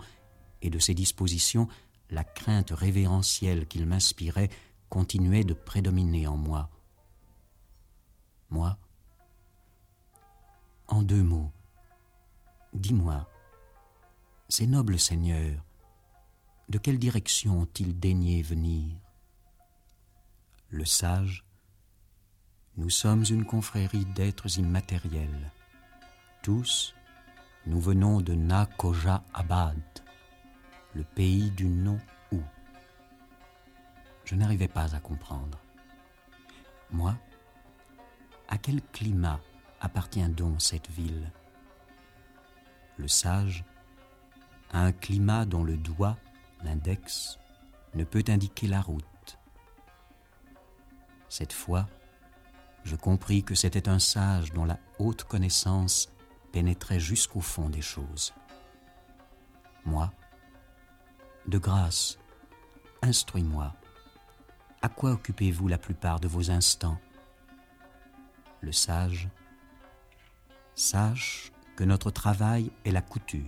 et de ses dispositions, la crainte révérentielle qu'il m'inspirait continuait de prédominer en moi. Moi, en deux mots, Dis-moi, ces nobles seigneurs, de quelle direction ont-ils daigné venir? Le sage, nous sommes une confrérie d'êtres immatériels. Tous, nous venons de Nakoja Abad, le pays du nom où. Je n'arrivais pas à comprendre. Moi, à quel climat appartient donc cette ville? Le sage, a un climat dont le doigt, l'index, ne peut indiquer la route. Cette fois, je compris que c'était un sage dont la haute connaissance pénétrait jusqu'au fond des choses. Moi, de grâce, instruis-moi. À quoi occupez-vous la plupart de vos instants? Le sage, sache notre travail est la couture.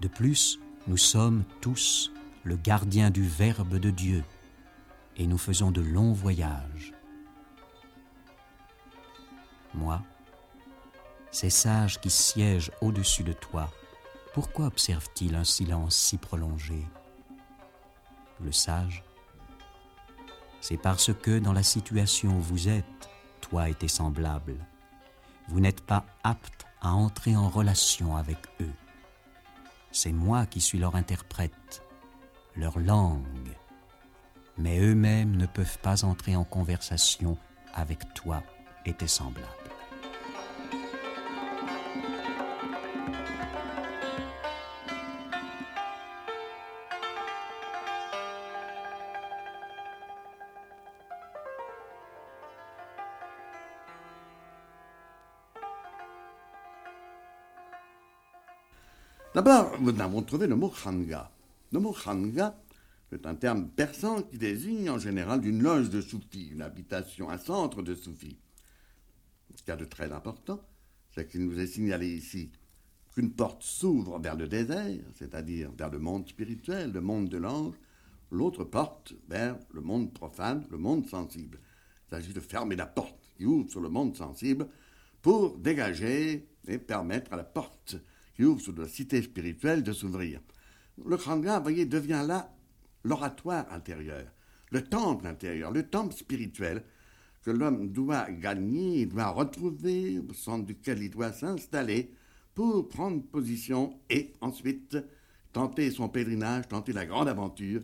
De plus, nous sommes tous le gardien du Verbe de Dieu et nous faisons de longs voyages. Moi, ces sages qui siègent au-dessus de toi, pourquoi observent-ils un silence si prolongé? Le sage, c'est parce que dans la situation où vous êtes, toi et tes semblables, vous n'êtes pas apte à entrer en relation avec eux. C'est moi qui suis leur interprète, leur langue. Mais eux-mêmes ne peuvent pas entrer en conversation avec toi et tes semblables. D'abord, nous avons trouvé le mot khanga. Le mot khanga, c'est un terme persan qui désigne en général une loge de soufis, une habitation, un centre de soufis. Ce qu'il y a de très important, c'est qu'il nous est signalé ici qu'une porte s'ouvre vers le désert, c'est-à-dire vers le monde spirituel, le monde de l'ange, l'autre porte vers le monde profane, le monde sensible. Il s'agit de fermer la porte qui ouvre sur le monde sensible pour dégager et permettre à la porte qui ouvre sur la cité spirituelle de s'ouvrir. Le Khanga, vous voyez, devient là l'oratoire intérieur, le temple intérieur, le temple spirituel que l'homme doit gagner, doit retrouver, au centre duquel il doit s'installer pour prendre position et ensuite tenter son pèlerinage, tenter la grande aventure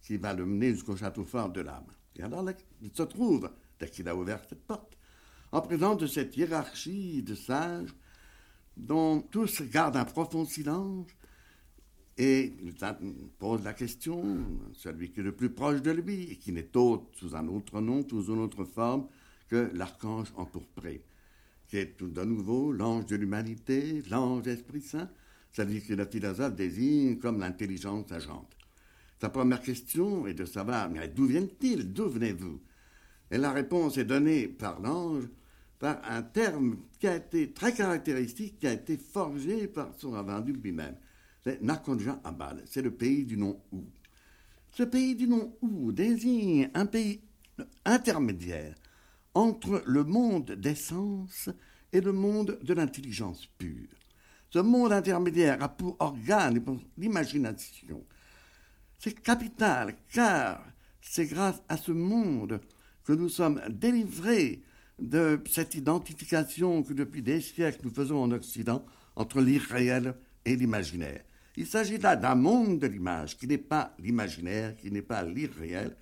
qui va le mener jusqu'au château fort de l'âme. Et alors là, il se trouve, dès qu'il a ouvert cette porte, en présence de cette hiérarchie de sages dont tous gardent un profond silence, et il pose la question, celui qui est le plus proche de lui, et qui n'est autre sous un autre nom, sous une autre forme, que l'archange empourpré, qui est tout de nouveau l'ange de l'humanité, l'ange Esprit Saint, celui que le philosophe désigne comme l'intelligence agente. Sa première question est de savoir, mais d'où vient-il D'où venez-vous? Et la réponse est donnée par l'ange par un terme qui a été très caractéristique, qui a été forgé par son avendu lui-même c'est Nakonja Abad, c'est le pays du nom Ou. Ce pays du nom Ou désigne un pays intermédiaire entre le monde des sens et le monde de l'intelligence pure. Ce monde intermédiaire a pour organe l'imagination. C'est capital car c'est grâce à ce monde que nous sommes délivrés de cette identification que depuis des siècles nous faisons en Occident entre l'irréel et l'imaginaire. Il s'agit là d'un monde de l'image qui n'est pas l'imaginaire, qui n'est pas l'irréel.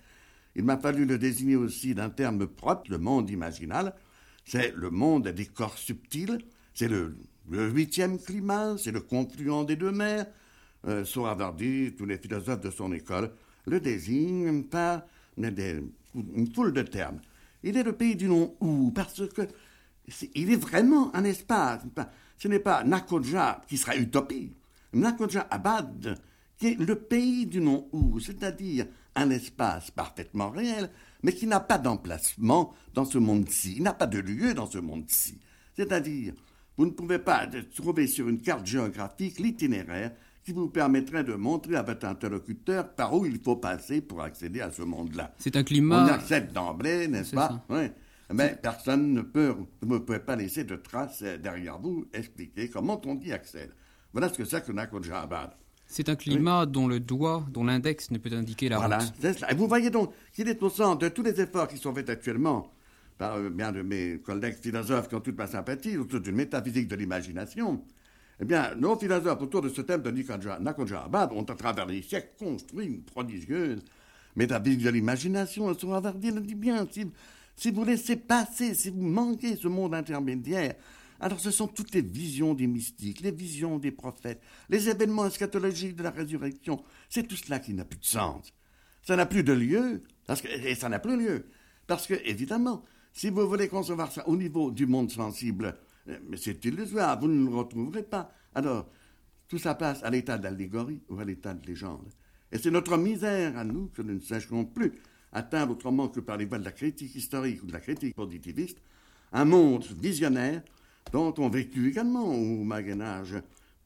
Il m'a fallu le désigner aussi d'un terme propre, le monde imaginal. C'est le monde des corps subtils, c'est le, huitième climat, c'est le confluent des deux mers. Euh, Sohrawardi, tous les philosophes de son école, le désignent par une foule de termes. Il est le pays du nom où, parce que il est vraiment un espace. Ce n'est pas Nakodja qui sera utopie. Nakoja Abad, qui est le pays du nom où, c'est-à-dire un espace parfaitement réel, mais qui n'a pas d'emplacement dans ce monde-ci, il n'a pas de lieu dans ce monde-ci. C'est-à-dire, vous ne pouvez pas trouver sur une carte géographique l'itinéraire qui vous permettrait de montrer à votre interlocuteur par où il faut passer pour accéder à ce monde-là. C'est un climat. On accède d'emblée, n'est-ce pas? oui. Mais personne ne peut, vous ne pouvez pas laisser de traces derrière vous expliquer comment on y accède. Voilà ce que c'est que Abad. C'est un climat dont le doigt, dont l'index ne peut indiquer la voilà, route. Et vous voyez donc qu'il est au centre de tous les efforts qui sont faits actuellement par euh, bien de mes collègues philosophes qui ont toute ma sympathie autour d'une métaphysique de l'imagination. Eh bien, nos philosophes autour de ce thème de Abad ont à travers les siècles construit une prodigieuse métaphysique de l'imagination. Sohrawardi le dit bien, si, si vous laissez passer, si vous manquez ce monde intermédiaire, alors ce sont toutes les visions des mystiques, les visions des prophètes, les événements eschatologiques de la résurrection. C'est tout cela qui n'a plus de sens. Ça n'a plus de lieu, et ça n'a plus lieu. Parce que, évidemment, si vous voulez concevoir ça au niveau du monde sensible, mais c'est illusoire, vous ne le retrouverez pas. Alors, tout ça passe à l'état d'allégorie ou à l'état de légende. Et c'est notre misère à nous que nous ne sachions plus atteindre autrement que par les voies de la critique historique ou de la critique positiviste, un monde visionnaire dont on vécu également au Moyen Âge.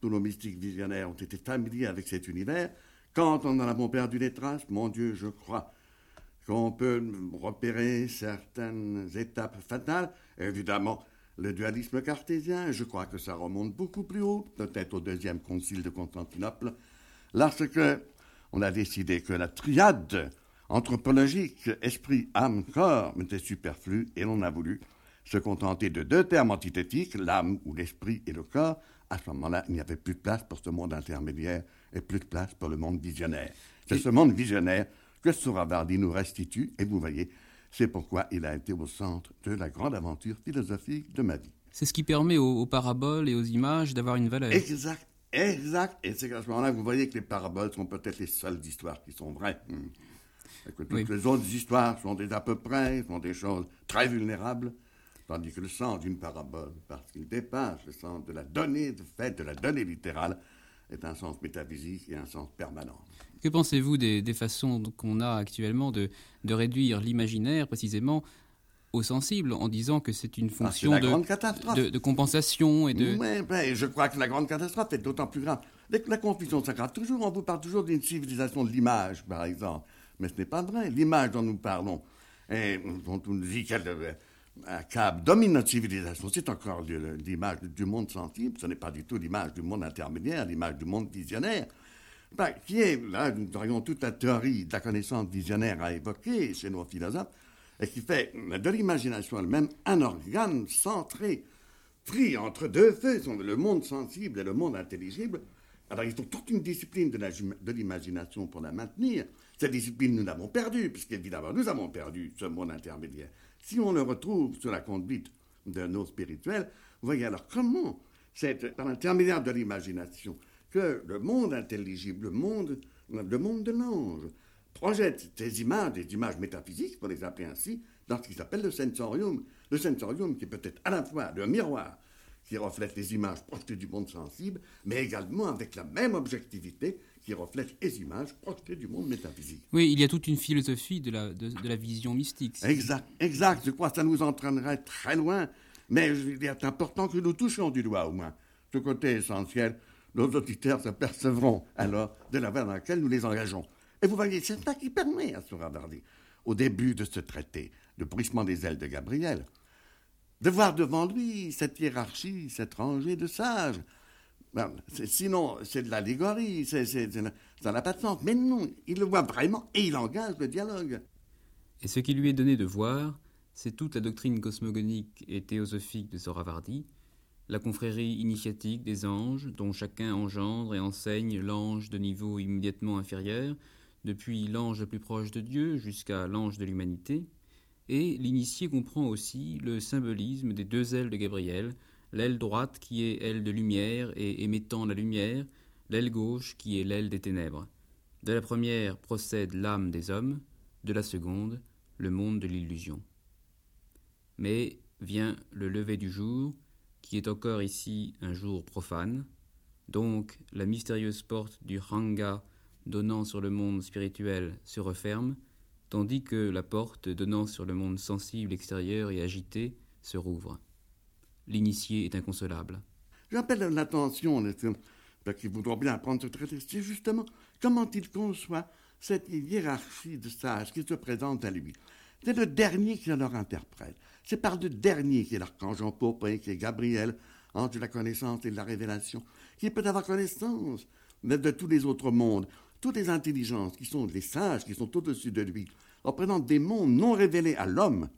Tous nos mystiques visionnaires ont été familiers avec cet univers. Quand on en a perdu les traces, mon Dieu, je crois qu'on peut repérer certaines étapes fatales. Évidemment, le dualisme cartésien, je crois que ça remonte beaucoup plus haut, peut-être au deuxième concile de Constantinople, lorsque on a décidé que la triade anthropologique, esprit, âme, corps, était superflue et l'on a voulu se contenter de deux termes antithétiques, l'âme ou l'esprit et le corps, à ce moment-là, il n'y avait plus de place pour ce monde intermédiaire et plus de place pour le monde visionnaire. C'est ce monde visionnaire que Souravardi nous restitue, et vous voyez, c'est pourquoi il a été au centre de la grande aventure philosophique de ma vie. C'est ce qui permet aux, paraboles et aux images d'avoir une valeur. Exact, exact. Et c'est à ce moment-là que vous voyez que les paraboles sont peut-être les seules histoires qui sont vraies. Hmm. Que toutes les autres histoires sont des à peu près, sont des choses très vulnérables. Tandis que le sens d'une parabole, parce qu'il dépasse le sens de la donnée de fait, de la donnée littérale, est un sens métaphysique et un sens permanent. Que pensez-vous des, façons qu'on a actuellement de, réduire l'imaginaire précisément au sensible en disant que c'est une ah, fonction de, de, compensation et de... Je crois que la grande catastrophe est d'autant plus grave. La confusion s'aggrave toujours, on vous parle toujours d'une civilisation de l'image, par exemple. Mais ce n'est pas vrai. L'image dont nous parlons, et dont on nous dit qu'elle domine notre civilisation, c'est encore l'image du monde sensible, ce n'est pas du tout l'image du monde intermédiaire, l'image du monde visionnaire, ben, qui est, là, nous aurions toute la théorie de la connaissance visionnaire à évoquer chez nos philosophes, et qui fait de l'imagination elle-même un organe centré, pris entre deux feux, le monde sensible et le monde intelligible. Alors il faut toute une discipline de l'imagination pour la maintenir. Cette discipline, nous l'avons perdue, puisqu'évidemment, nous avons perdu ce monde intermédiaire. Si on le retrouve sur la conduite de nos spirituels, vous voyez alors comment c'est par l'intermédiaire de l'imagination que le monde intelligible, le monde, le monde de l'ange, projette des images, des images métaphysiques, pour les appeler ainsi, dans ce qui s'appelle le sensorium. Le sensorium qui peut être à la fois le miroir qui reflète les images projetées du monde sensible, mais également avec la même objectivité qui reflète les images projetées du monde métaphysique. Oui, il y a toute une philosophie de la, de, la vision mystique. Exact, exact. Je crois que ça nous entraînerait très loin, mais il est important que nous touchions du doigt au moins ce côté essentiel. Nos auditeurs s'apercevront alors de la voie dans laquelle nous les engageons. Et vous voyez, c'est ça qui permet à Souravardi, au début de ce traité, le bruissement des ailes de Gabriel, de voir devant lui cette hiérarchie, cette rangée de sages, ben, sinon, c'est de l'allégorie, ça n'a pas de sens. Mais non, il le voit vraiment et il engage le dialogue. Et ce qui lui est donné de voir, c'est toute la doctrine cosmogonique et théosophique de Soravardi, la confrérie initiatique des anges, dont chacun engendre et enseigne l'ange de niveau immédiatement inférieur, depuis l'ange le plus proche de Dieu jusqu'à l'ange de l'humanité, et l'initié comprend aussi le symbolisme des deux ailes de Gabriel, l'aile droite qui est aile de lumière et émettant la lumière, l'aile gauche qui est l'aile des ténèbres. De la première procède l'âme des hommes, de la seconde le monde de l'illusion. Mais vient le lever du jour, qui est encore ici un jour profane, donc la mystérieuse porte du Hanga donnant sur le monde spirituel se referme, tandis que la porte donnant sur le monde sensible extérieur et agité se rouvre l'initié est inconsolable. J'appelle l'attention parce qu'ils voudront bien apprendre ce traité, c'est justement comment il conçoit cette hiérarchie de sages qui se présente à lui? C'est le dernier qui leur interprète. C'est par le dernier qui est l'archange pourpre, qui est Gabriel, ange de la connaissance et la révélation, qui peut avoir connaissance de, tous les autres mondes. Toutes les intelligences qui sont les sages, qui sont au-dessus de lui, représentent des mondes non révélés à l'homme,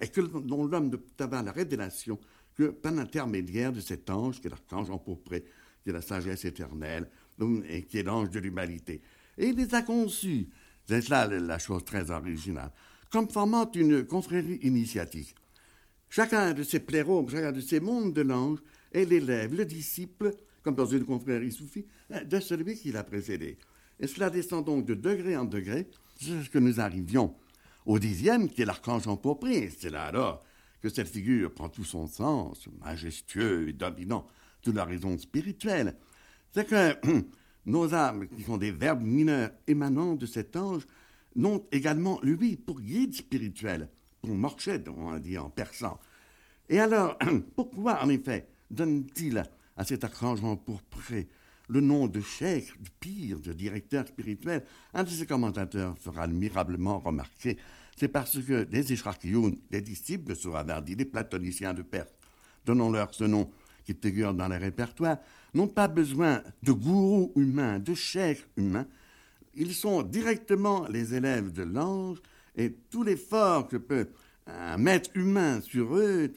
et que, dont l'homme peut avoir la révélation que par l'intermédiaire de cet ange, qui est l'archange empourpré, qui est la sagesse éternelle, et qui est l'ange de l'humanité. Et il les a conçus, c'est là la chose très originale, comme formant une confrérie initiatique. Chacun de ces plérobes, chacun de ces mondes de l'ange est l'élève, le disciple, comme dans une confrérie soufie, de celui qui l'a précédé. Et cela descend donc de degré en degré, jusqu'à ce que nous arrivions au dixième, qui est l'archange empourpré. C'est là alors que cette figure prend tout son sens, majestueux et dominant, de la raison spirituelle. C'est que nos âmes, qui sont des verbes mineurs émanant de cet ange, n'ont également lui pour guide spirituel, pour morched, on dit en persan. Et alors, pourquoi en effet donne-t-il à cet archangement pourpré le nom de cheikh, de pire, de directeur spirituel? Un de ses commentateurs fera admirablement remarquer c'est parce que les Ishraqioun, les disciples de Souravardi, les platoniciens de Perse, donnons-leur ce nom qui figure dans les répertoires, n'ont pas besoin de gourous humains, de chefs humains. Ils sont directement les élèves de l'ange et tout l'effort que peut un maître humain sur eux,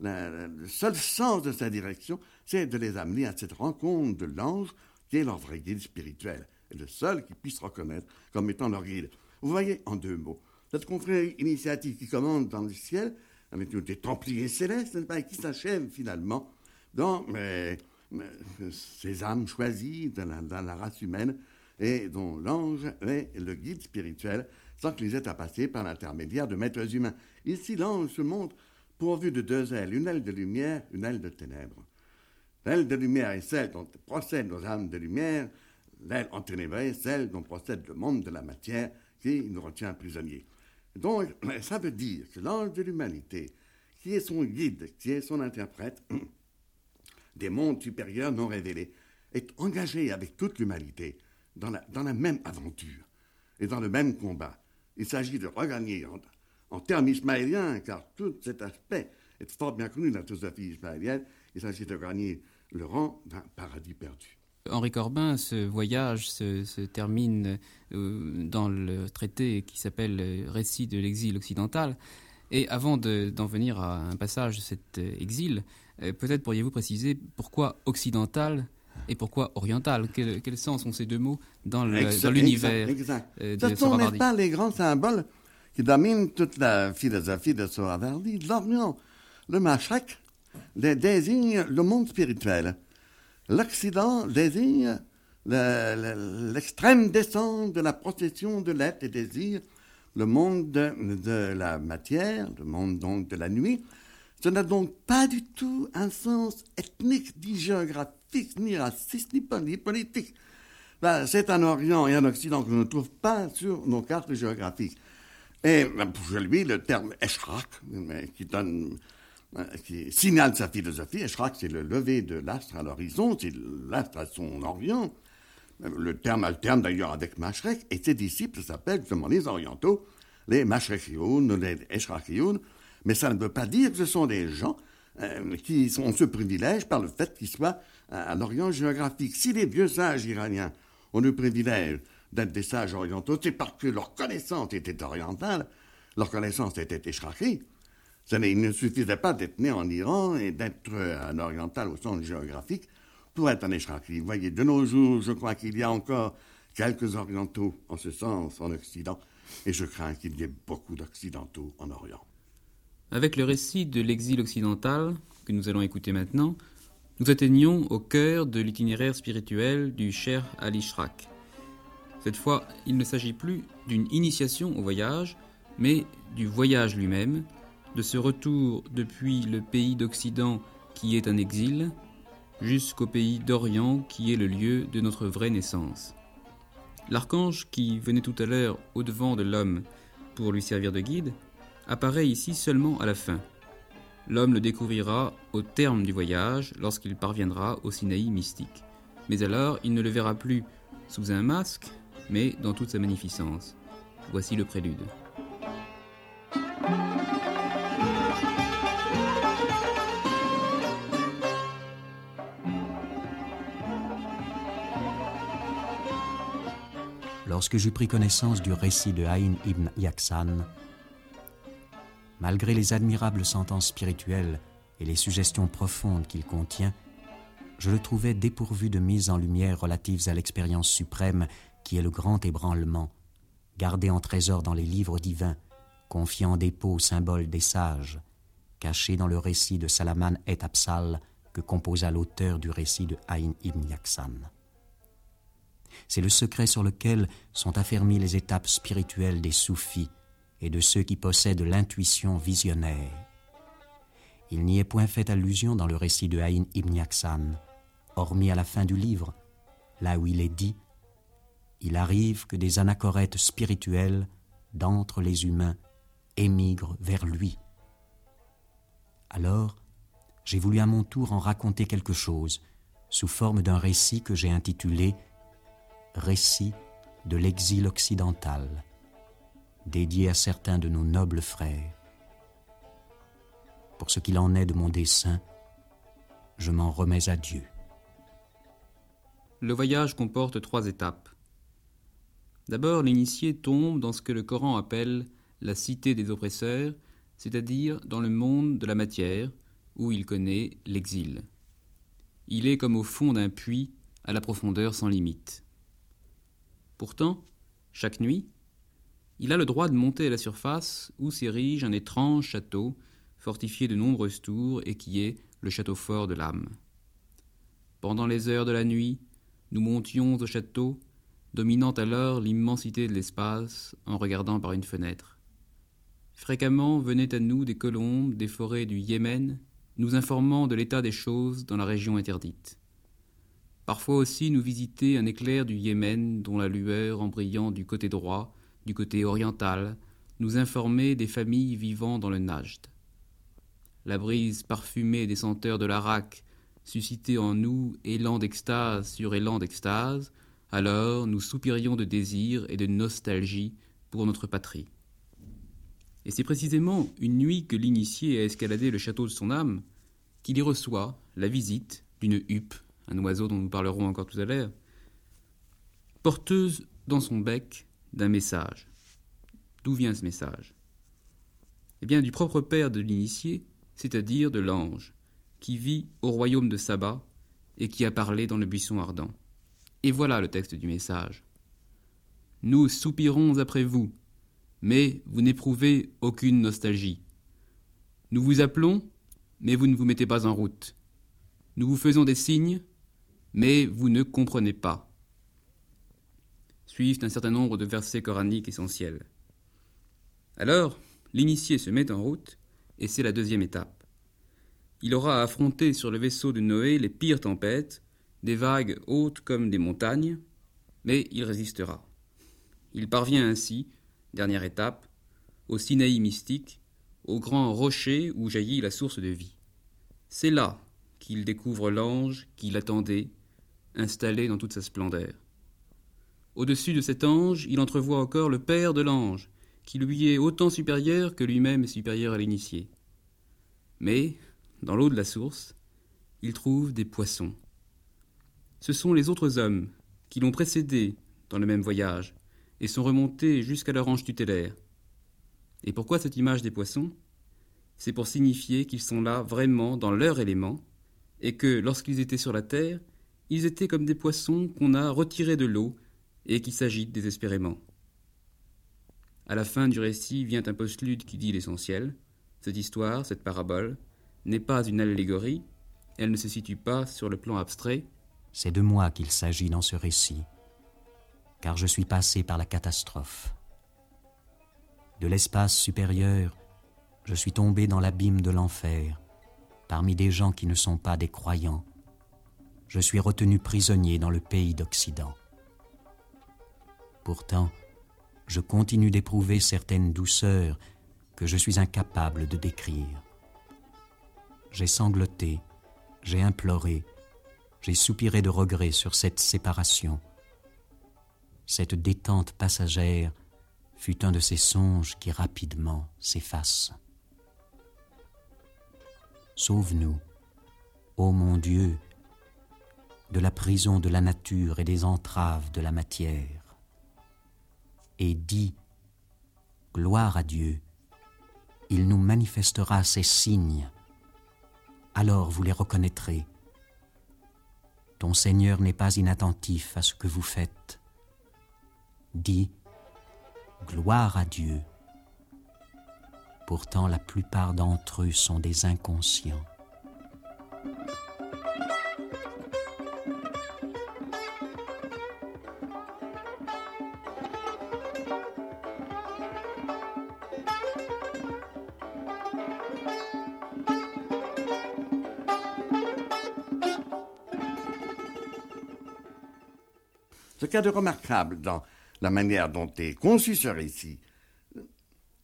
le seul sens de sa direction, c'est de les amener à cette rencontre de l'ange qui est leur vrai guide spirituel, le seul qui puisse reconnaître comme étant leur guide. Vous voyez, en deux mots, cette confrérie initiative qui commande dans le ciel, avec des templiers célestes, qui s'achève finalement dans ces âmes choisies dans la, race humaine et dont l'ange est le guide spirituel, sans qu'ils aient à passer par l'intermédiaire de maîtres humains. Ici, l'ange se montre pourvu de deux ailes, une aile de lumière, une aile de ténèbres. L'aile de lumière est celle dont procèdent nos âmes de lumière, l'aile enténébrée est celle dont procède le monde de la matière qui nous retient prisonniers. Donc, ça veut dire que l'ange de l'humanité, qui est son guide, qui est son interprète des mondes supérieurs non révélés, est engagé avec toute l'humanité dans la, dans la même aventure et dans le même combat. Il s'agit de regagner en, termes ismaéliens, car tout cet aspect est fort bien connu dans la philosophie ismaélienne, il s'agit de gagner le rang d'un paradis perdu. Henri Corbin, ce voyage se, termine euh, dans le traité qui s'appelle Récit de l'exil occidental. Et avant d'en venir à un passage de cet euh, exil, euh, peut-être pourriez-vous préciser pourquoi occidental et pourquoi oriental? Quel, sens ont ces deux mots dans l'univers exact, exact. Ce sont pas les grands symboles qui dominent toute la philosophie de Sohravardi. L'Orient, le Mashrak, désigne le monde spirituel. L'Occident désigne l'extrême descente de la procession de l'être et désir, le monde de, la matière, le monde donc de la nuit. Ce n'a donc pas du tout un sens ethnique, ni géographique, ni raciste, ni, politique. Ben, c'est un Orient et un Occident que je ne trouve pas sur nos cartes géographiques. Et pour lui, le terme donne euh, qui signale sa philosophie. Que c'est le lever de l'astre à l'horizon, c'est l'astre à son orient. Le terme alterne d'ailleurs avec Mashrek, et ses disciples s'appellent justement les orientaux, les Mashrekioun, les Eshrachioun, mais ça ne veut pas dire que ce sont des gens euh, qui ont ce privilège par le fait qu'ils soient à, l'orient géographique. Si les vieux sages iraniens ont le privilège d'être des sages orientaux, c'est parce que leur connaissance était orientale, leur connaissance était eshraki, il ne suffisait pas d'être né en Iran et d'être un oriental au sens géographique pour être un Eshraki. Vous voyez, de nos jours, je crois qu'il y a encore quelques orientaux en ce sens en Occident, et je crains qu'il y ait beaucoup d'occidentaux en Orient. Avec le récit de l'exil occidental, que nous allons écouter maintenant, nous atteignons au cœur de l'itinéraire spirituel du cher Ali Shrak. Cette fois, il ne s'agit plus d'une initiation au voyage, mais du voyage lui-même, de ce retour depuis le pays d'Occident qui est un exil, jusqu'au pays d'Orient qui est le lieu de notre vraie naissance. L'archange qui venait tout à l'heure au-devant de l'homme pour lui servir de guide apparaît ici seulement à la fin. L'homme le découvrira au terme du voyage lorsqu'il parviendra au Sinaï mystique. Mais alors il ne le verra plus sous un masque, mais dans toute sa magnificence. Voici le prélude. lorsque j'eus pris connaissance du récit de Haïn ibn Yaksan, malgré les admirables sentences spirituelles et les suggestions profondes qu'il contient, je le trouvais dépourvu de mise en lumière relatives à l'expérience suprême qui est le grand ébranlement, gardé en trésor dans les livres divins, confié en dépôt au symbole des sages, caché dans le récit de Salaman et Absal que composa l'auteur du récit de Haïn ibn Yaksan. C'est le secret sur lequel sont affermies les étapes spirituelles des soufis et de ceux qui possèdent l'intuition visionnaire. Il n'y est point fait allusion dans le récit de Haïn ibn Yaksan, hormis à la fin du livre, là où il est dit Il arrive que des anachorètes spirituels, d'entre les humains, émigrent vers lui. Alors, j'ai voulu à mon tour en raconter quelque chose, sous forme d'un récit que j'ai intitulé récit de l'exil occidental, dédié à certains de nos nobles frères. Pour ce qu'il en est de mon dessein, je m'en remets à Dieu. Le voyage comporte trois étapes. D'abord, l'initié tombe dans ce que le Coran appelle la cité des oppresseurs, c'est-à-dire dans le monde de la matière, où il connaît l'exil. Il est comme au fond d'un puits à la profondeur sans limite. Pourtant, chaque nuit, il a le droit de monter à la surface où s'érige un étrange château, fortifié de nombreuses tours et qui est le château fort de l'âme. Pendant les heures de la nuit, nous montions au château, dominant alors l'immensité de l'espace en regardant par une fenêtre. Fréquemment venaient à nous des colombes des forêts du Yémen, nous informant de l'état des choses dans la région interdite. Parfois aussi nous visiter un éclair du Yémen dont la lueur en brillant du côté droit, du côté oriental, nous informait des familles vivant dans le Najd. La brise parfumée des senteurs de l'Arak suscitait en nous élan d'extase sur élan d'extase, alors nous soupirions de désir et de nostalgie pour notre patrie. Et c'est précisément une nuit que l'initié a escaladé le château de son âme qu'il y reçoit la visite d'une huppe, un oiseau dont nous parlerons encore tout à l'heure, porteuse dans son bec d'un message. D'où vient ce message? Eh bien, du propre père de l'initié, c'est-à-dire de l'ange, qui vit au royaume de Saba et qui a parlé dans le buisson ardent. Et voilà le texte du message. Nous soupirons après vous, mais vous n'éprouvez aucune nostalgie. Nous vous appelons, mais vous ne vous mettez pas en route. Nous vous faisons des signes, mais vous ne comprenez pas. Suivent un certain nombre de versets coraniques essentiels. Alors, l'initié se met en route, et c'est la deuxième étape. Il aura à affronter sur le vaisseau de Noé les pires tempêtes, des vagues hautes comme des montagnes, mais il résistera. Il parvient ainsi dernière étape, au Sinaï mystique, au grand rocher où jaillit la source de vie. C'est là qu'il découvre l'ange qui l'attendait, installé dans toute sa splendeur. Au-dessus de cet ange, il entrevoit encore le père de l'ange, qui lui est autant supérieur que lui-même est supérieur à l'initié. Mais, dans l'eau de la source, il trouve des poissons. Ce sont les autres hommes qui l'ont précédé dans le même voyage, et sont remontés jusqu'à leur ange tutélaire. Et pourquoi cette image des poissons? C'est pour signifier qu'ils sont là vraiment dans leur élément, et que lorsqu'ils étaient sur la terre, ils étaient comme des poissons qu'on a retirés de l'eau et qui s'agitent désespérément. À la fin du récit vient un postlude qui dit l'essentiel. Cette histoire, cette parabole, n'est pas une allégorie, elle ne se situe pas sur le plan abstrait. C'est de moi qu'il s'agit dans ce récit car je suis passé par la catastrophe. De l'espace supérieur, je suis tombé dans l'abîme de l'enfer, parmi des gens qui ne sont pas des croyants. Je suis retenu prisonnier dans le pays d'Occident. Pourtant, je continue d'éprouver certaines douceurs que je suis incapable de décrire. J'ai sangloté, j'ai imploré, j'ai soupiré de regret sur cette séparation cette détente passagère fut un de ces songes qui rapidement s'effacent. Sauve-nous, ô mon Dieu, de la prison de la nature et des entraves de la matière. Et dis, gloire à Dieu, il nous manifestera ses signes, alors vous les reconnaîtrez. Ton Seigneur n'est pas inattentif à ce que vous faites dit Gloire à Dieu. Pourtant la plupart d'entre eux sont des inconscients. Ce qu'il y a de remarquable dans la manière dont est conçu ce récit,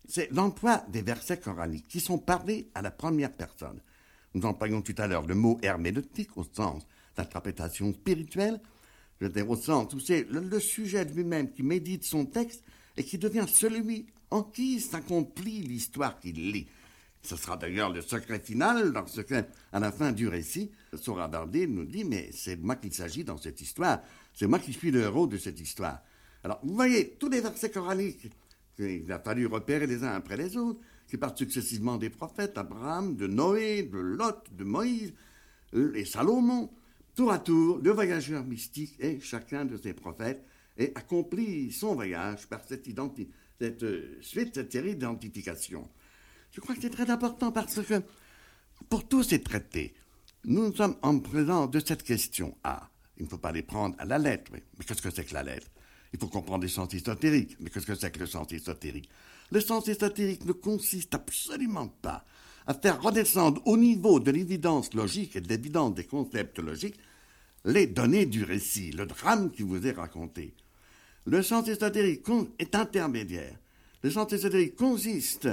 c'est l'emploi des versets coraniques qui sont parlés à la première personne. Nous employons tout à l'heure le mot herméneutique au sens d'interprétation spirituelle, je veux dire au sens où c'est le, sujet lui-même qui médite son texte et qui devient celui en qui s'accomplit l'histoire qu'il lit. Ce sera d'ailleurs le secret final lorsque, à la fin du récit, Sora nous dit Mais c'est moi qu'il s'agit dans cette histoire, c'est moi qui suis le héros de cette histoire. Alors, vous voyez, tous les versets coraniques qu'il a fallu repérer les uns après les autres, qui partent successivement des prophètes, Abraham, de Noé, de Lot, de Moïse euh, et Salomon, tour à tour, le voyageur mystique et chacun de ces prophètes et accomplit son voyage par cette, cette euh, suite, cette série d'identifications. Je crois que c'est très important parce que pour tous ces traités, nous sommes en présence de cette question. Ah, il ne faut pas les prendre à la lettre, mais qu'est-ce que c'est que la lettre? Il faut comprendre les sens ésotériques. Mais qu'est-ce que c'est que le sens ésotérique? Le sens ésotérique ne consiste absolument pas à faire redescendre au niveau de l'évidence logique et de l'évidence des concepts logiques les données du récit, le drame qui vous est raconté. Le sens ésotérique est intermédiaire. Le sens ésotérique consiste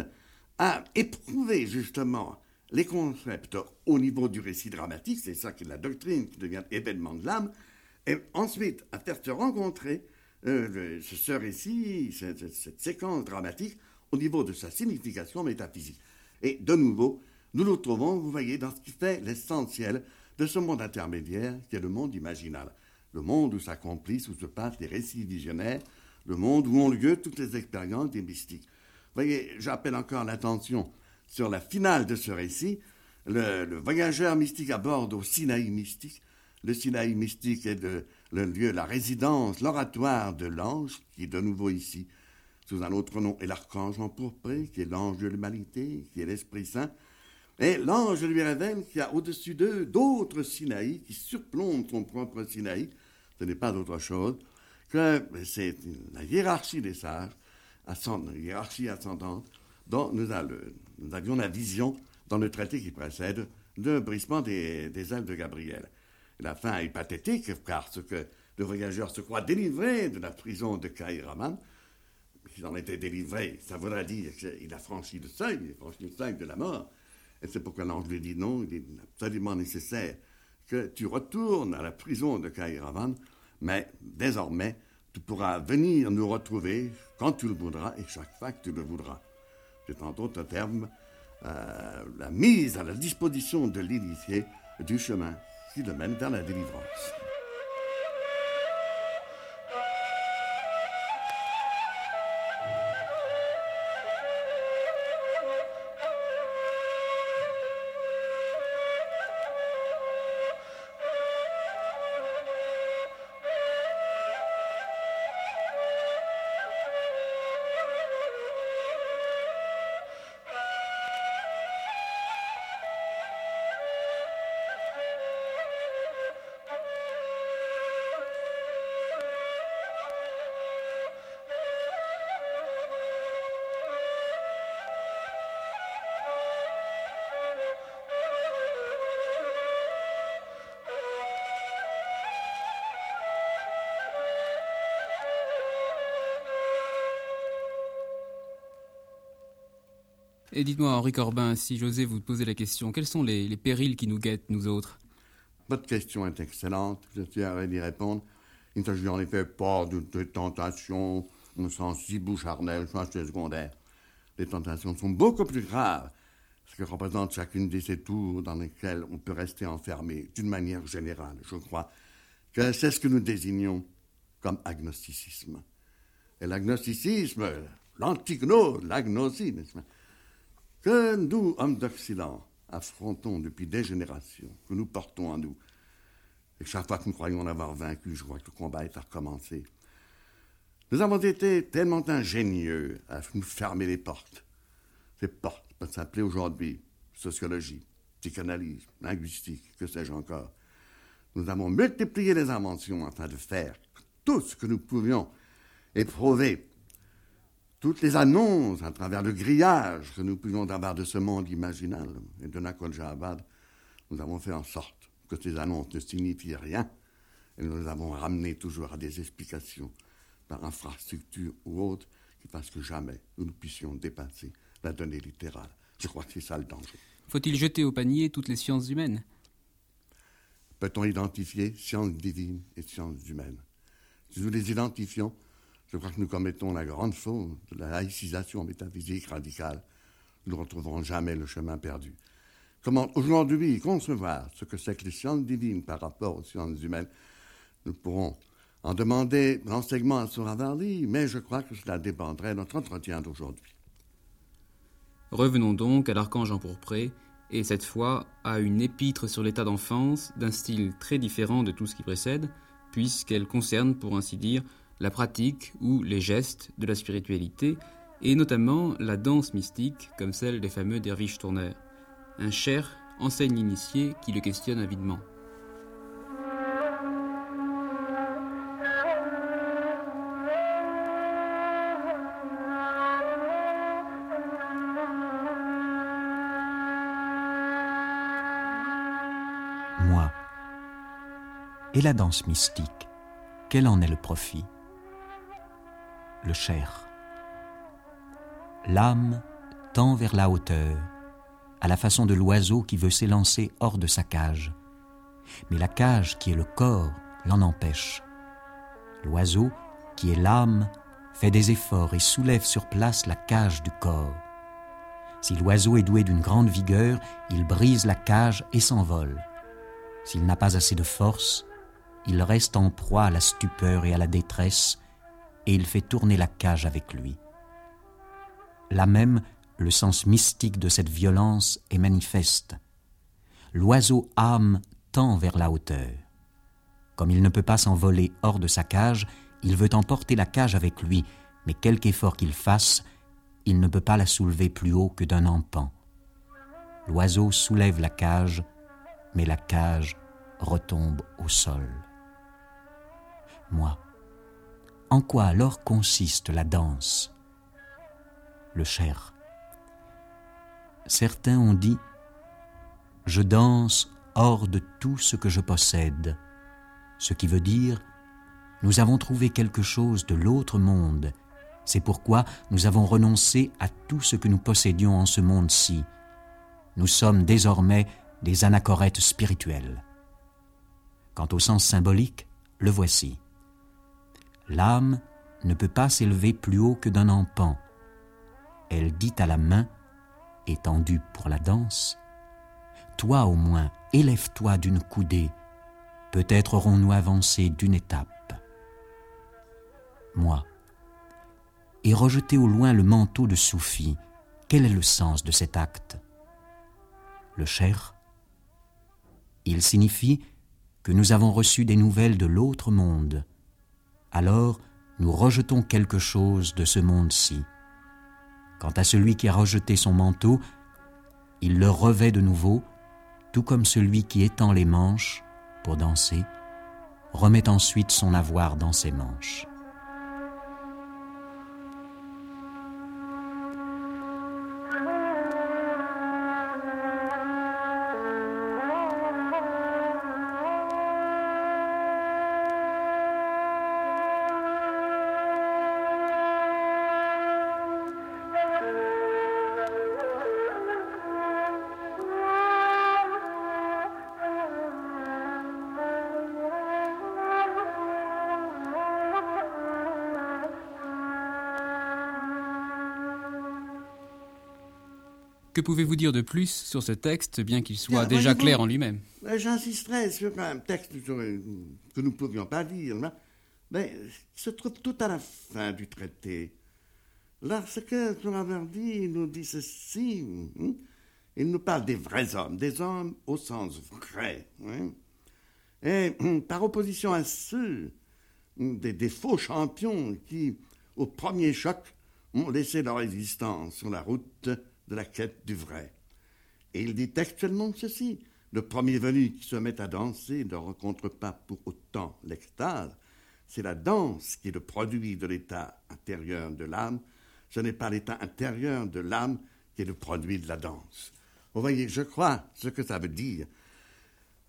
à éprouver justement les concepts au niveau du récit dramatique, c'est ça qui est la doctrine qui devient événement de l'âme, et ensuite à faire se rencontrer euh, ce, récit, cette, cette, séquence dramatique au niveau de sa signification métaphysique. Et de nouveau, nous nous trouvons, vous voyez, dans ce qui fait l'essentiel de ce monde intermédiaire qui est le monde imaginal, le monde où s'accomplissent, où se passent les récits visionnaires, le monde où ont lieu toutes les expériences des mystiques. Voyez, j'appelle encore l'attention sur la finale de ce récit. Le, voyageur mystique aborde au Sinaï mystique. Le Sinaï mystique est le lieu, la résidence, l'oratoire de l'ange, qui est de nouveau ici, sous un autre nom, et l'archange empourpré, qui est l'ange de l'humanité, qui est l'Esprit Saint. Et l'ange lui révèle qu'il y a au-dessus d'eux d'autres Sinaï qui surplombent son propre Sinaï. Ce n'est pas d'autre chose que c'est la hiérarchie des sages, la hiérarchie ascendante, dont nous, avions la vision dans le traité qui précède de brisement des, ailes de Gabriel. la fin est pathétique, parce que le voyageur se croit délivré de la prison de Kairaman. S'il en était délivré, ça voudrait dire qu'il a franchi le seuil, il a franchi le seuil de la mort. Et c'est pourquoi l'ange lui dit non, il est absolument nécessaire que tu retournes à la prison de Kairavan, mais désormais, tu pourras venir nous retrouver quand tu le voudras et chaque fois que tu le voudras. C'est en d'autres termes euh, la mise à la disposition de l'initié du chemin qui le mène vers la délivrance. Et dites-moi, Henri Corbin, si j'osais vous poser la question, quels sont les, périls qui nous guettent, nous autres? Votre question est excellente, je tiens d'y répondre. Il ne s'agit en effet pas de, tentations au sens si charnel, c'est secondaire. Les tentations sont beaucoup plus graves, ce que représente chacune de ces tours dans lesquelles on peut rester enfermé d'une manière générale. Je crois c'est ce que nous désignons comme agnosticisme. Et l'agnosticisme, l'antignose, l'agnosie, n'est-ce pas que nous, hommes d'Occident, affrontons depuis des générations, que nous portons en nous. Et chaque fois que nous croyons l'avoir vaincu, je crois que le combat est à recommencer. Nous avons été tellement ingénieux à nous fermer les portes. Ces portes peuvent s'appeler aujourd'hui sociologie, psychanalyse, linguistique, que sais-je encore. Nous avons multiplié les inventions afin de faire tout ce que nous pouvions éprouver toutes les annonces à travers le grillage que nous pouvions avoir de ce monde imaginal et de Nakol Jahabad, nous avons fait en sorte que ces annonces ne signifient rien et nous les avons ramenées toujours à des explications par infrastructure ou autre qui fassent que jamais nous ne puissions dépasser la donnée littérale. Je crois que c'est ça le danger. Faut-il jeter au panier toutes les sciences humaines? Peut-on identifier sciences divines et sciences humaines? Si nous les identifions, je crois que nous commettons la grande faute de la laïcisation métaphysique radicale. Nous ne retrouverons jamais le chemin perdu. Comment aujourd'hui concevoir ce que c'est que les sciences divines par rapport aux sciences humaines? Nous pourrons en demander l'enseignement à Suravarli, mais je crois que cela dépendrait de notre entretien d'aujourd'hui. Revenons donc à l'archange empourpré, et cette fois à une épître sur l'état d'enfance d'un style très différent de tout ce qui précède, puisqu'elle concerne, pour ainsi dire, la pratique ou les gestes de la spiritualité, et notamment la danse mystique comme celle des fameux derviches tourneurs. Un cher enseigne l'initié qui le questionne avidement. Moi. Et la danse mystique, quel en est le profit? Le cher. L'âme tend vers la hauteur, à la façon de l'oiseau qui veut s'élancer hors de sa cage. Mais la cage qui est le corps l'en empêche. L'oiseau, qui est l'âme, fait des efforts et soulève sur place la cage du corps. Si l'oiseau est doué d'une grande vigueur, il brise la cage et s'envole. S'il n'a pas assez de force, il reste en proie à la stupeur et à la détresse, et il fait tourner la cage avec lui. Là même, le sens mystique de cette violence est manifeste. L'oiseau âme tend vers la hauteur. Comme il ne peut pas s'envoler hors de sa cage, il veut emporter la cage avec lui, mais quelque effort qu'il fasse, il ne peut pas la soulever plus haut que d'un empan. L'oiseau soulève la cage, mais la cage retombe au sol. Moi, en quoi alors consiste la danse? Le cher. Certains ont dit Je danse hors de tout ce que je possède, ce qui veut dire Nous avons trouvé quelque chose de l'autre monde, c'est pourquoi nous avons renoncé à tout ce que nous possédions en ce monde-ci. Nous sommes désormais des anachorètes spirituels. Quant au sens symbolique, le voici. L'âme ne peut pas s'élever plus haut que d'un empan. Elle dit à la main étendu pour la danse, Toi au moins, élève-toi d'une coudée, peut-être aurons-nous avancé d'une étape. Moi, et rejeter au loin le manteau de Soufi, quel est le sens de cet acte? Le cher Il signifie que nous avons reçu des nouvelles de l'autre monde. Alors, nous rejetons quelque chose de ce monde-ci. Quant à celui qui a rejeté son manteau, il le revêt de nouveau, tout comme celui qui étend les manches pour danser, remet ensuite son avoir dans ses manches. Que pouvez-vous dire de plus sur ce texte, bien qu'il soit déjà clair en lui-même? J'insisterai sur un texte que nous ne pourrions pas lire, mais qui se trouve tout à la fin du traité. Lorsque il nous dit ceci. Hein, il nous parle des vrais hommes, des hommes au sens vrai. Hein. et par opposition à ceux, des, des faux champions qui, au premier choc, ont laissé leur existence sur la route de la quête du vrai. Et il dit textuellement ceci Le premier venu qui se met à danser ne rencontre pas pour autant l'extase. C'est la danse qui est le produit de l'état intérieur de l'âme. Ce n'est pas l'état intérieur de l'âme qui est le produit de la danse. Vous voyez, je crois ce que ça veut dire.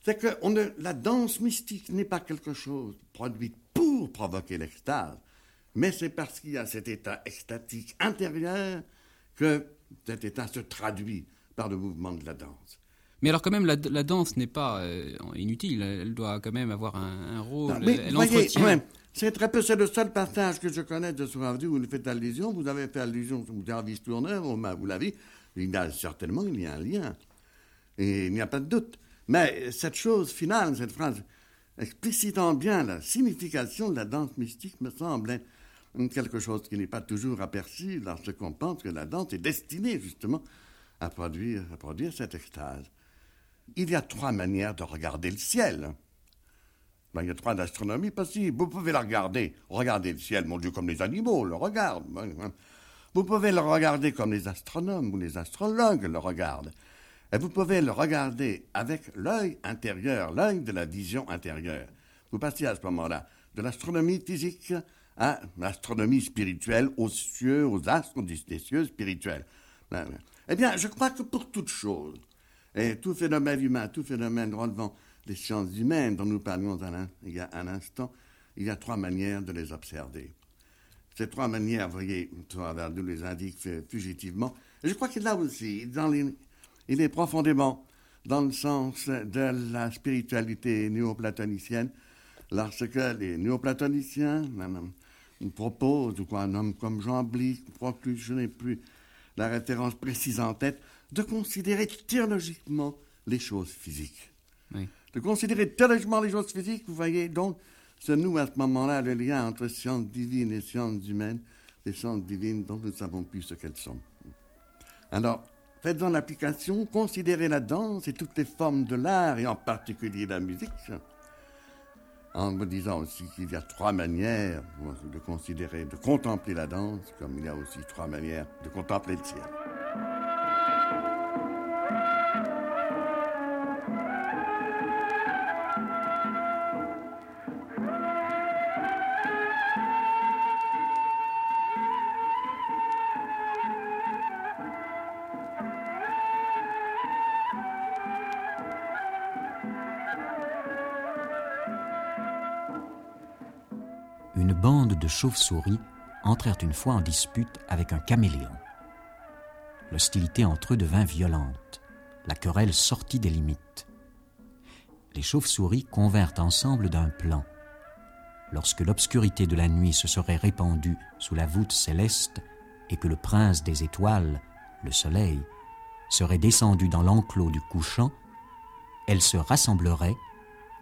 C'est que la danse mystique n'est pas quelque chose produit pour provoquer l'extase, mais c'est parce qu'il y a cet état extatique intérieur que cet état se traduit par le mouvement de la danse. Mais alors quand même, la, danse n'est pas euh, inutile, elle doit quand même avoir un, rôle, elle entretient... c'est très peu, c'est le seul passage que je connais de Soravdi où vous faites allusion, vous avez fait allusion au Jarvis Tourneur, vous l'avez, il y a certainement, il y a un lien, et il n'y a pas de doute. Mais cette chose finale, cette phrase, explicitant bien la signification de la danse mystique, me semble quelque chose qui n'est pas toujours aperçu lorsqu'on pense que la danse est destinée justement à produire, à produire cette extase. Il y a trois manières de regarder le ciel. Ben, il y a trois astronomies possibles. Vous pouvez la regarder, regardez le ciel, mon Dieu, comme les animaux le regardent. Vous pouvez le regarder comme les astronomes ou les astrologues le regardent. Et vous pouvez le regarder avec l'œil intérieur, l'œil de la vision intérieure. Vous passez à ce moment-là de l'astronomie physique à l'astronomie spirituelle, aux cieux, aux astres des cieux spirituels. Eh bien, je crois que pour toute chose, et tout phénomène humain, tout phénomène relevant des sciences humaines dont nous parlions il y a un instant, il y a trois manières de les observer. Ces trois manières, voyez, nous les indique fugitivement. Et je crois qu'il là aussi, dans il est profondément dans le sens de la spiritualité néoplatonicienne, lorsque les néoplatoniciens nous proposent, ou quoi, un homme comme Jean Bly, je n'ai plus la référence précise en tête, de considérer théologiquement les choses physiques. De considérer théologiquement les choses physiques, vous voyez, donc, se noue à ce moment-là le lien entre sciences divines et sciences humaines, les sciences divines dont nous ne savons plus ce qu'elles sont. Alors, faites en application, considérez la danse et toutes les formes de l'art, et en particulier la musique, en me disant aussi qu'il y a trois manières de considérer, de contempler la danse, comme il y a aussi trois manières de contempler le ciel. Chauves-souris entrèrent une fois en dispute avec un caméléon. L'hostilité entre eux devint violente. La querelle sortit des limites. Les chauves-souris convinrent ensemble d'un plan. Lorsque l'obscurité de la nuit se serait répandue sous la voûte céleste et que le prince des étoiles, le soleil, serait descendu dans l'enclos du couchant, elles se rassembleraient,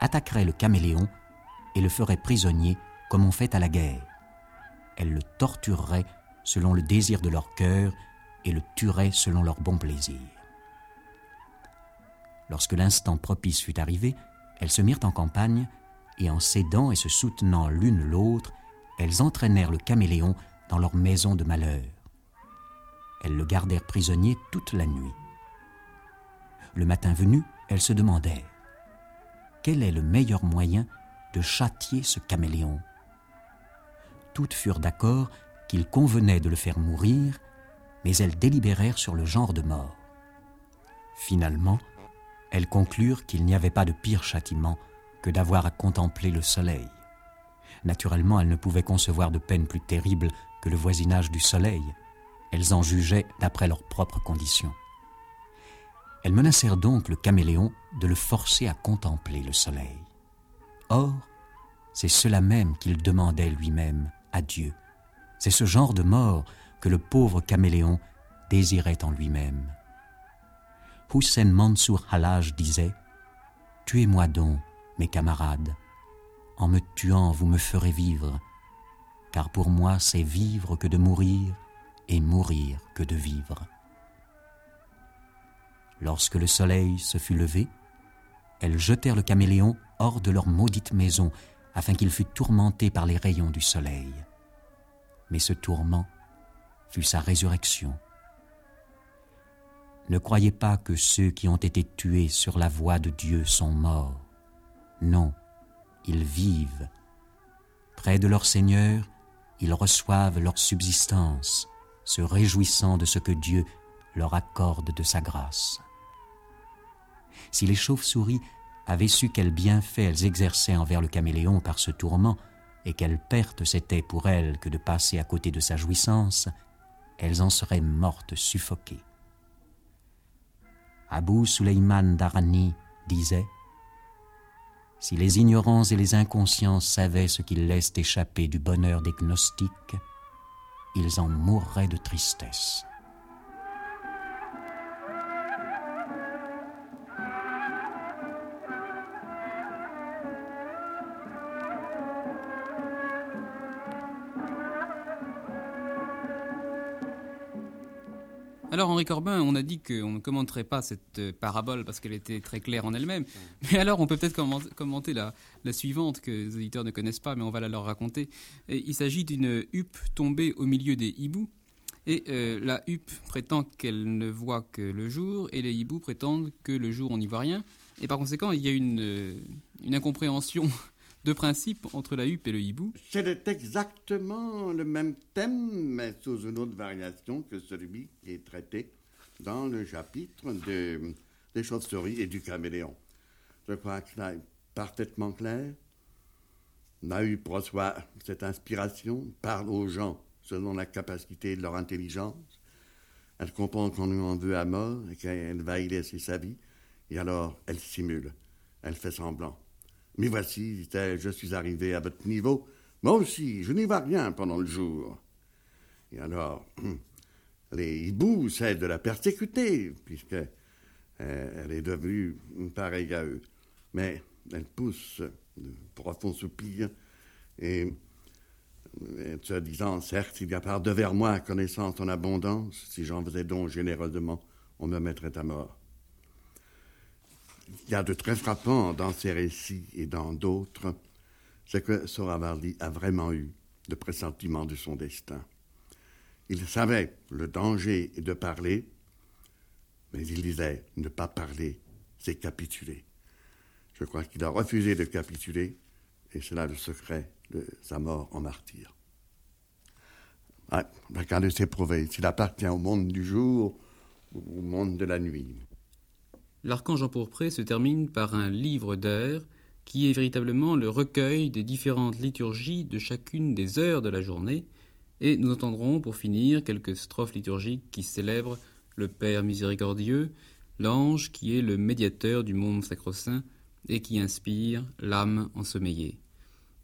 attaqueraient le caméléon et le feraient prisonnier comme on fait à la guerre elles le tortureraient selon le désir de leur cœur et le tueraient selon leur bon plaisir. Lorsque l'instant propice fut arrivé, elles se mirent en campagne, et en s'aidant et se soutenant l'une l'autre, elles entraînèrent le caméléon dans leur maison de malheur. Elles le gardèrent prisonnier toute la nuit. Le matin venu, elles se demandèrent quel est le meilleur moyen de châtier ce caméléon? Toutes furent d'accord qu'il convenait de le faire mourir, mais elles délibérèrent sur le genre de mort. Finalement, elles conclurent qu'il n'y avait pas de pire châtiment que d'avoir à contempler le soleil. Naturellement, elles ne pouvaient concevoir de peine plus terrible que le voisinage du soleil. Elles en jugeaient d'après leurs propres conditions. Elles menacèrent donc le caméléon de le forcer à contempler le soleil. Or, c'est cela même qu'il demandait lui-même C'est ce genre de mort que le pauvre caméléon désirait en lui-même. Hussein Mansour Halaj disait Tuez-moi donc, mes camarades. En me tuant, vous me ferez vivre, car pour moi c'est vivre que de mourir, et mourir que de vivre. Lorsque le soleil se fut levé, elles jetèrent le caméléon hors de leur maudite maison afin qu'il fût tourmenté par les rayons du soleil. Mais ce tourment fut sa résurrection. Ne croyez pas que ceux qui ont été tués sur la voie de Dieu sont morts. Non, ils vivent. Près de leur Seigneur, ils reçoivent leur subsistance, se réjouissant de ce que Dieu leur accorde de sa grâce. Si les chauves-souris avaient su quels bienfaits elles exerçaient envers le caméléon par ce tourment, et quelle perte c'était pour elles que de passer à côté de sa jouissance, elles en seraient mortes suffoquées. Abu Suleiman Darani disait Si les ignorants et les inconscients savaient ce qu'ils laissent échapper du bonheur des gnostiques, ils en mourraient de tristesse. Alors Henri Corbin, on a dit qu'on ne commenterait pas cette euh, parabole parce qu'elle était très claire en elle-même. Mais alors on peut peut-être commenter la, suivante que les auditeurs ne connaissent pas, mais on va la leur raconter. il s'agit d'une huppe tombée au milieu des hiboux. Et euh, la huppe prétend qu'elle ne voit que le jour, et les hiboux prétendent que le jour on n'y voit rien. Et par conséquent, il y a une, euh, une incompréhension de principe entre la huppe et le hibou C'est exactement le même thème, mais sous une autre variation que celui qui est traité dans le chapitre de, des chauves-souris et du caméléon. je crois que là parfaitement clair. Nahum reçoit cette inspiration, parle aux gens selon la capacité de leur intelligence. Elle comprend qu'on lui en veut à mort et qu'elle va y laisser sa vie. Et alors, elle simule, elle fait semblant. Mais voici, dit-elle, je suis arrivé à votre niveau. Moi aussi, je n'y vois rien pendant le jour. Et alors, les hiboux essaient de la persécuter, puisque euh, elle est devenue pareille à eux. Mais elle pousse de profonds soupirs et, se disant, certes, il y a par devers moi connaissance en abondance, si j'en faisais don généreusement, on me mettrait à mort. Il y a de très frappant dans ces récits et dans d'autres, c'est que Soravardi a vraiment eu de pressentiment de son destin. Il savait le danger de parler, mais il disait ne pas parler, c'est capituler. Je crois qu'il a refusé de capituler, et c'est là le secret de sa mort en martyr. Ah, de s'éprouver s'il appartient au monde du jour ou au monde de la nuit. L'archange empourpré se termine par un livre d'heures qui est véritablement le recueil des différentes liturgies de chacune des heures de la journée, et nous entendrons pour finir quelques strophes liturgiques qui célèbrent le Père miséricordieux, l'ange qui est le médiateur du monde sacro-saint et qui inspire l'âme ensommeillée.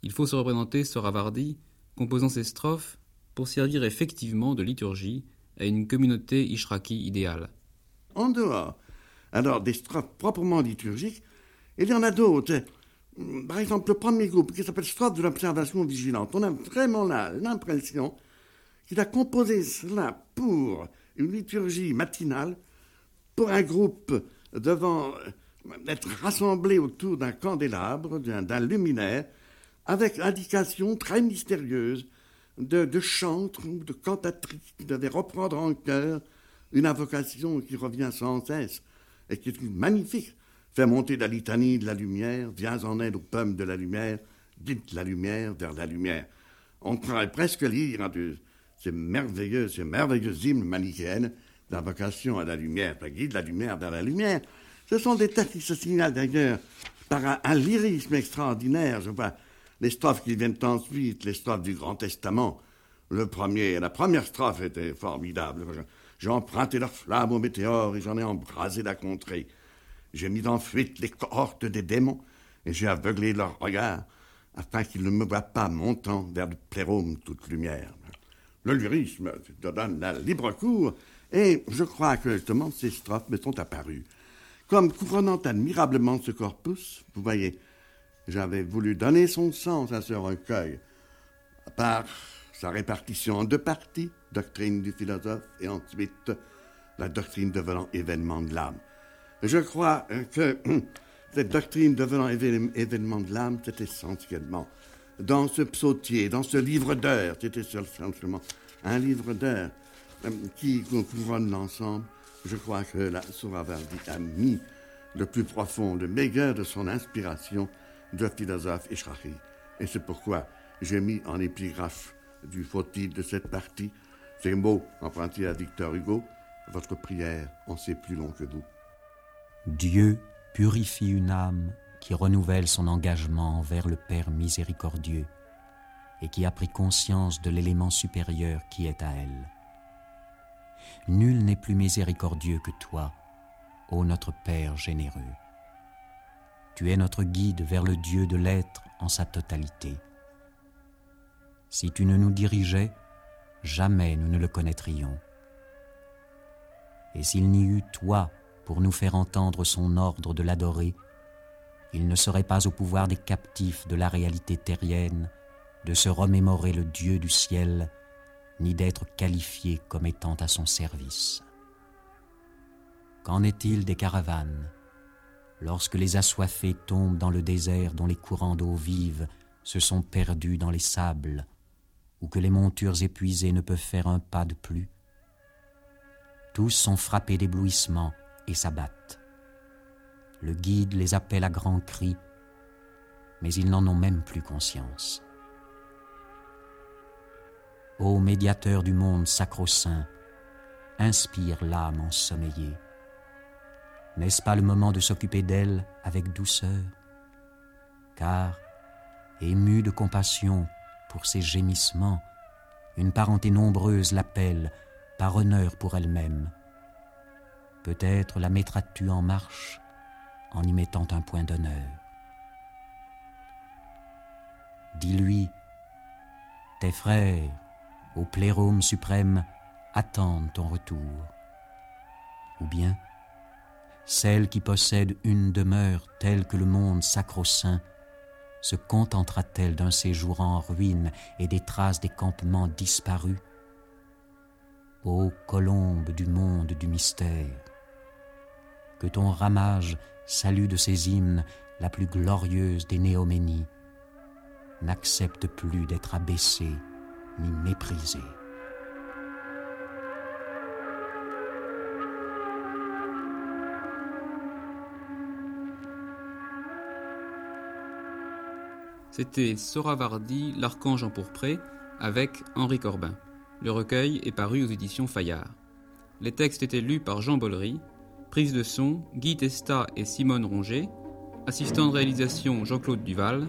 Il faut se représenter Soravardi composant ces strophes pour servir effectivement de liturgie à une communauté ishraki idéale. En dehors, alors des strophes proprement liturgiques, il y en a d'autres. Par exemple, le premier groupe qui s'appelle Strophe de l'observation vigilante. On a vraiment l'impression qu'il a composé cela pour une liturgie matinale, pour un groupe devant être rassemblé autour d'un candélabre, d'un luminaire, avec indication très mystérieuse de, de chantres ou de cantatrices qui devaient reprendre en chœur une invocation qui revient sans cesse et qui est magnifique. Fait monter la litanie de la lumière, viens en aide aux pommes de la lumière, dites la lumière vers la lumière. On pourrait presque lire de ces merveilleux, ces merveilleux hymnes manichéennes d'invocation à la lumière, qui guide la lumière vers la lumière. Ce sont des textes qui se signalent d'ailleurs par un, lyrisme extraordinaire. Je vois les strophes qui viennent ensuite, les strophes du Grand Testament. Le premier, la première strophe était formidable. J'ai emprunté leur flamme au météore et j'en ai embrasé la contrée. J'ai mis en fuite les cohortes des démons et j'ai aveuglé leurs regards afin qu'ils ne me voient pas montant vers le plérôme toute lumière. Le lyrisme te donne la libre cours et je crois que justement ces strophes me sont apparues. Comme couronnant admirablement ce corpus, vous voyez, j'avais voulu donner son sens à ce recueil par sa répartition en deux parties, doctrine du philosophe et ensuite la doctrine devenant événement de l'âme. Je crois que cette doctrine devenant événement de l'âme, c'est essentiellement dans ce psautier, dans ce livre d'heures, c'était essentiellement un livre d'heures euh, qui couronne l'ensemble. Je crois que la Souravardi a mis le plus profond, le meilleur de son inspiration de philosophe Ishrahi. Et c'est pourquoi j'ai mis en épigraphe du faux de cette partie ces mots à Victor Hugo Votre prière en sait plus long que vous. Dieu purifie une âme qui renouvelle son engagement envers le Père miséricordieux et qui a pris conscience de l'élément supérieur qui est à elle. Nul n'est plus miséricordieux que toi, ô notre Père généreux. Tu es notre guide vers le Dieu de l'être en sa totalité. Si tu ne nous dirigeais, jamais nous ne le connaîtrions. Et s'il n'y eut toi pour nous faire entendre son ordre de l'adorer, il ne serait pas au pouvoir des captifs de la réalité terrienne de se remémorer le Dieu du ciel, ni d'être qualifié comme étant à son service. Qu'en est-il des caravanes Lorsque les assoiffés tombent dans le désert dont les courants d'eau vive se sont perdus dans les sables, ou que les montures épuisées ne peuvent faire un pas de plus, tous sont frappés d'éblouissement et s'abattent. Le guide les appelle à grands cris, mais ils n'en ont même plus conscience. Ô médiateur du monde sacro-saint, inspire l'âme ensommeillée. N'est-ce pas le moment de s'occuper d'elle avec douceur? Car, émue de compassion pour ses gémissements, une parenté nombreuse l'appelle par honneur pour elle-même. Peut-être la mettras-tu en marche en y mettant un point d'honneur. Dis-lui, tes frères, au plérôme suprême, attendent ton retour. Ou bien, celle qui possède une demeure telle que le monde sacro-saint se contentera-t-elle d'un séjour en ruine et des traces des campements disparus? Ô colombe du monde du mystère, que ton ramage salue de ses hymnes la plus glorieuse des néoménies, n'accepte plus d'être abaissée ni méprisée. C'était Soravardi, l'archange empourpré, avec Henri Corbin. Le recueil est paru aux éditions Fayard. Les textes étaient lus par Jean Bollery, prise de son Guy Testa et Simone Ronger, assistant de réalisation Jean-Claude Duval,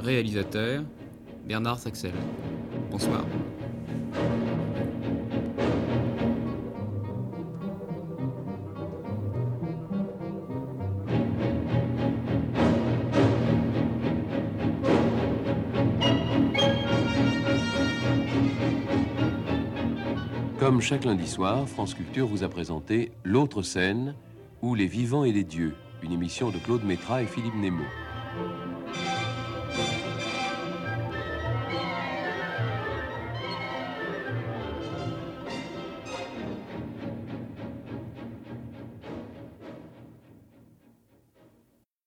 réalisateur Bernard Saxel. Bonsoir. Chaque lundi soir, France Culture vous a présenté L'autre scène ou Les vivants et les dieux, une émission de Claude Métra et Philippe Nemo.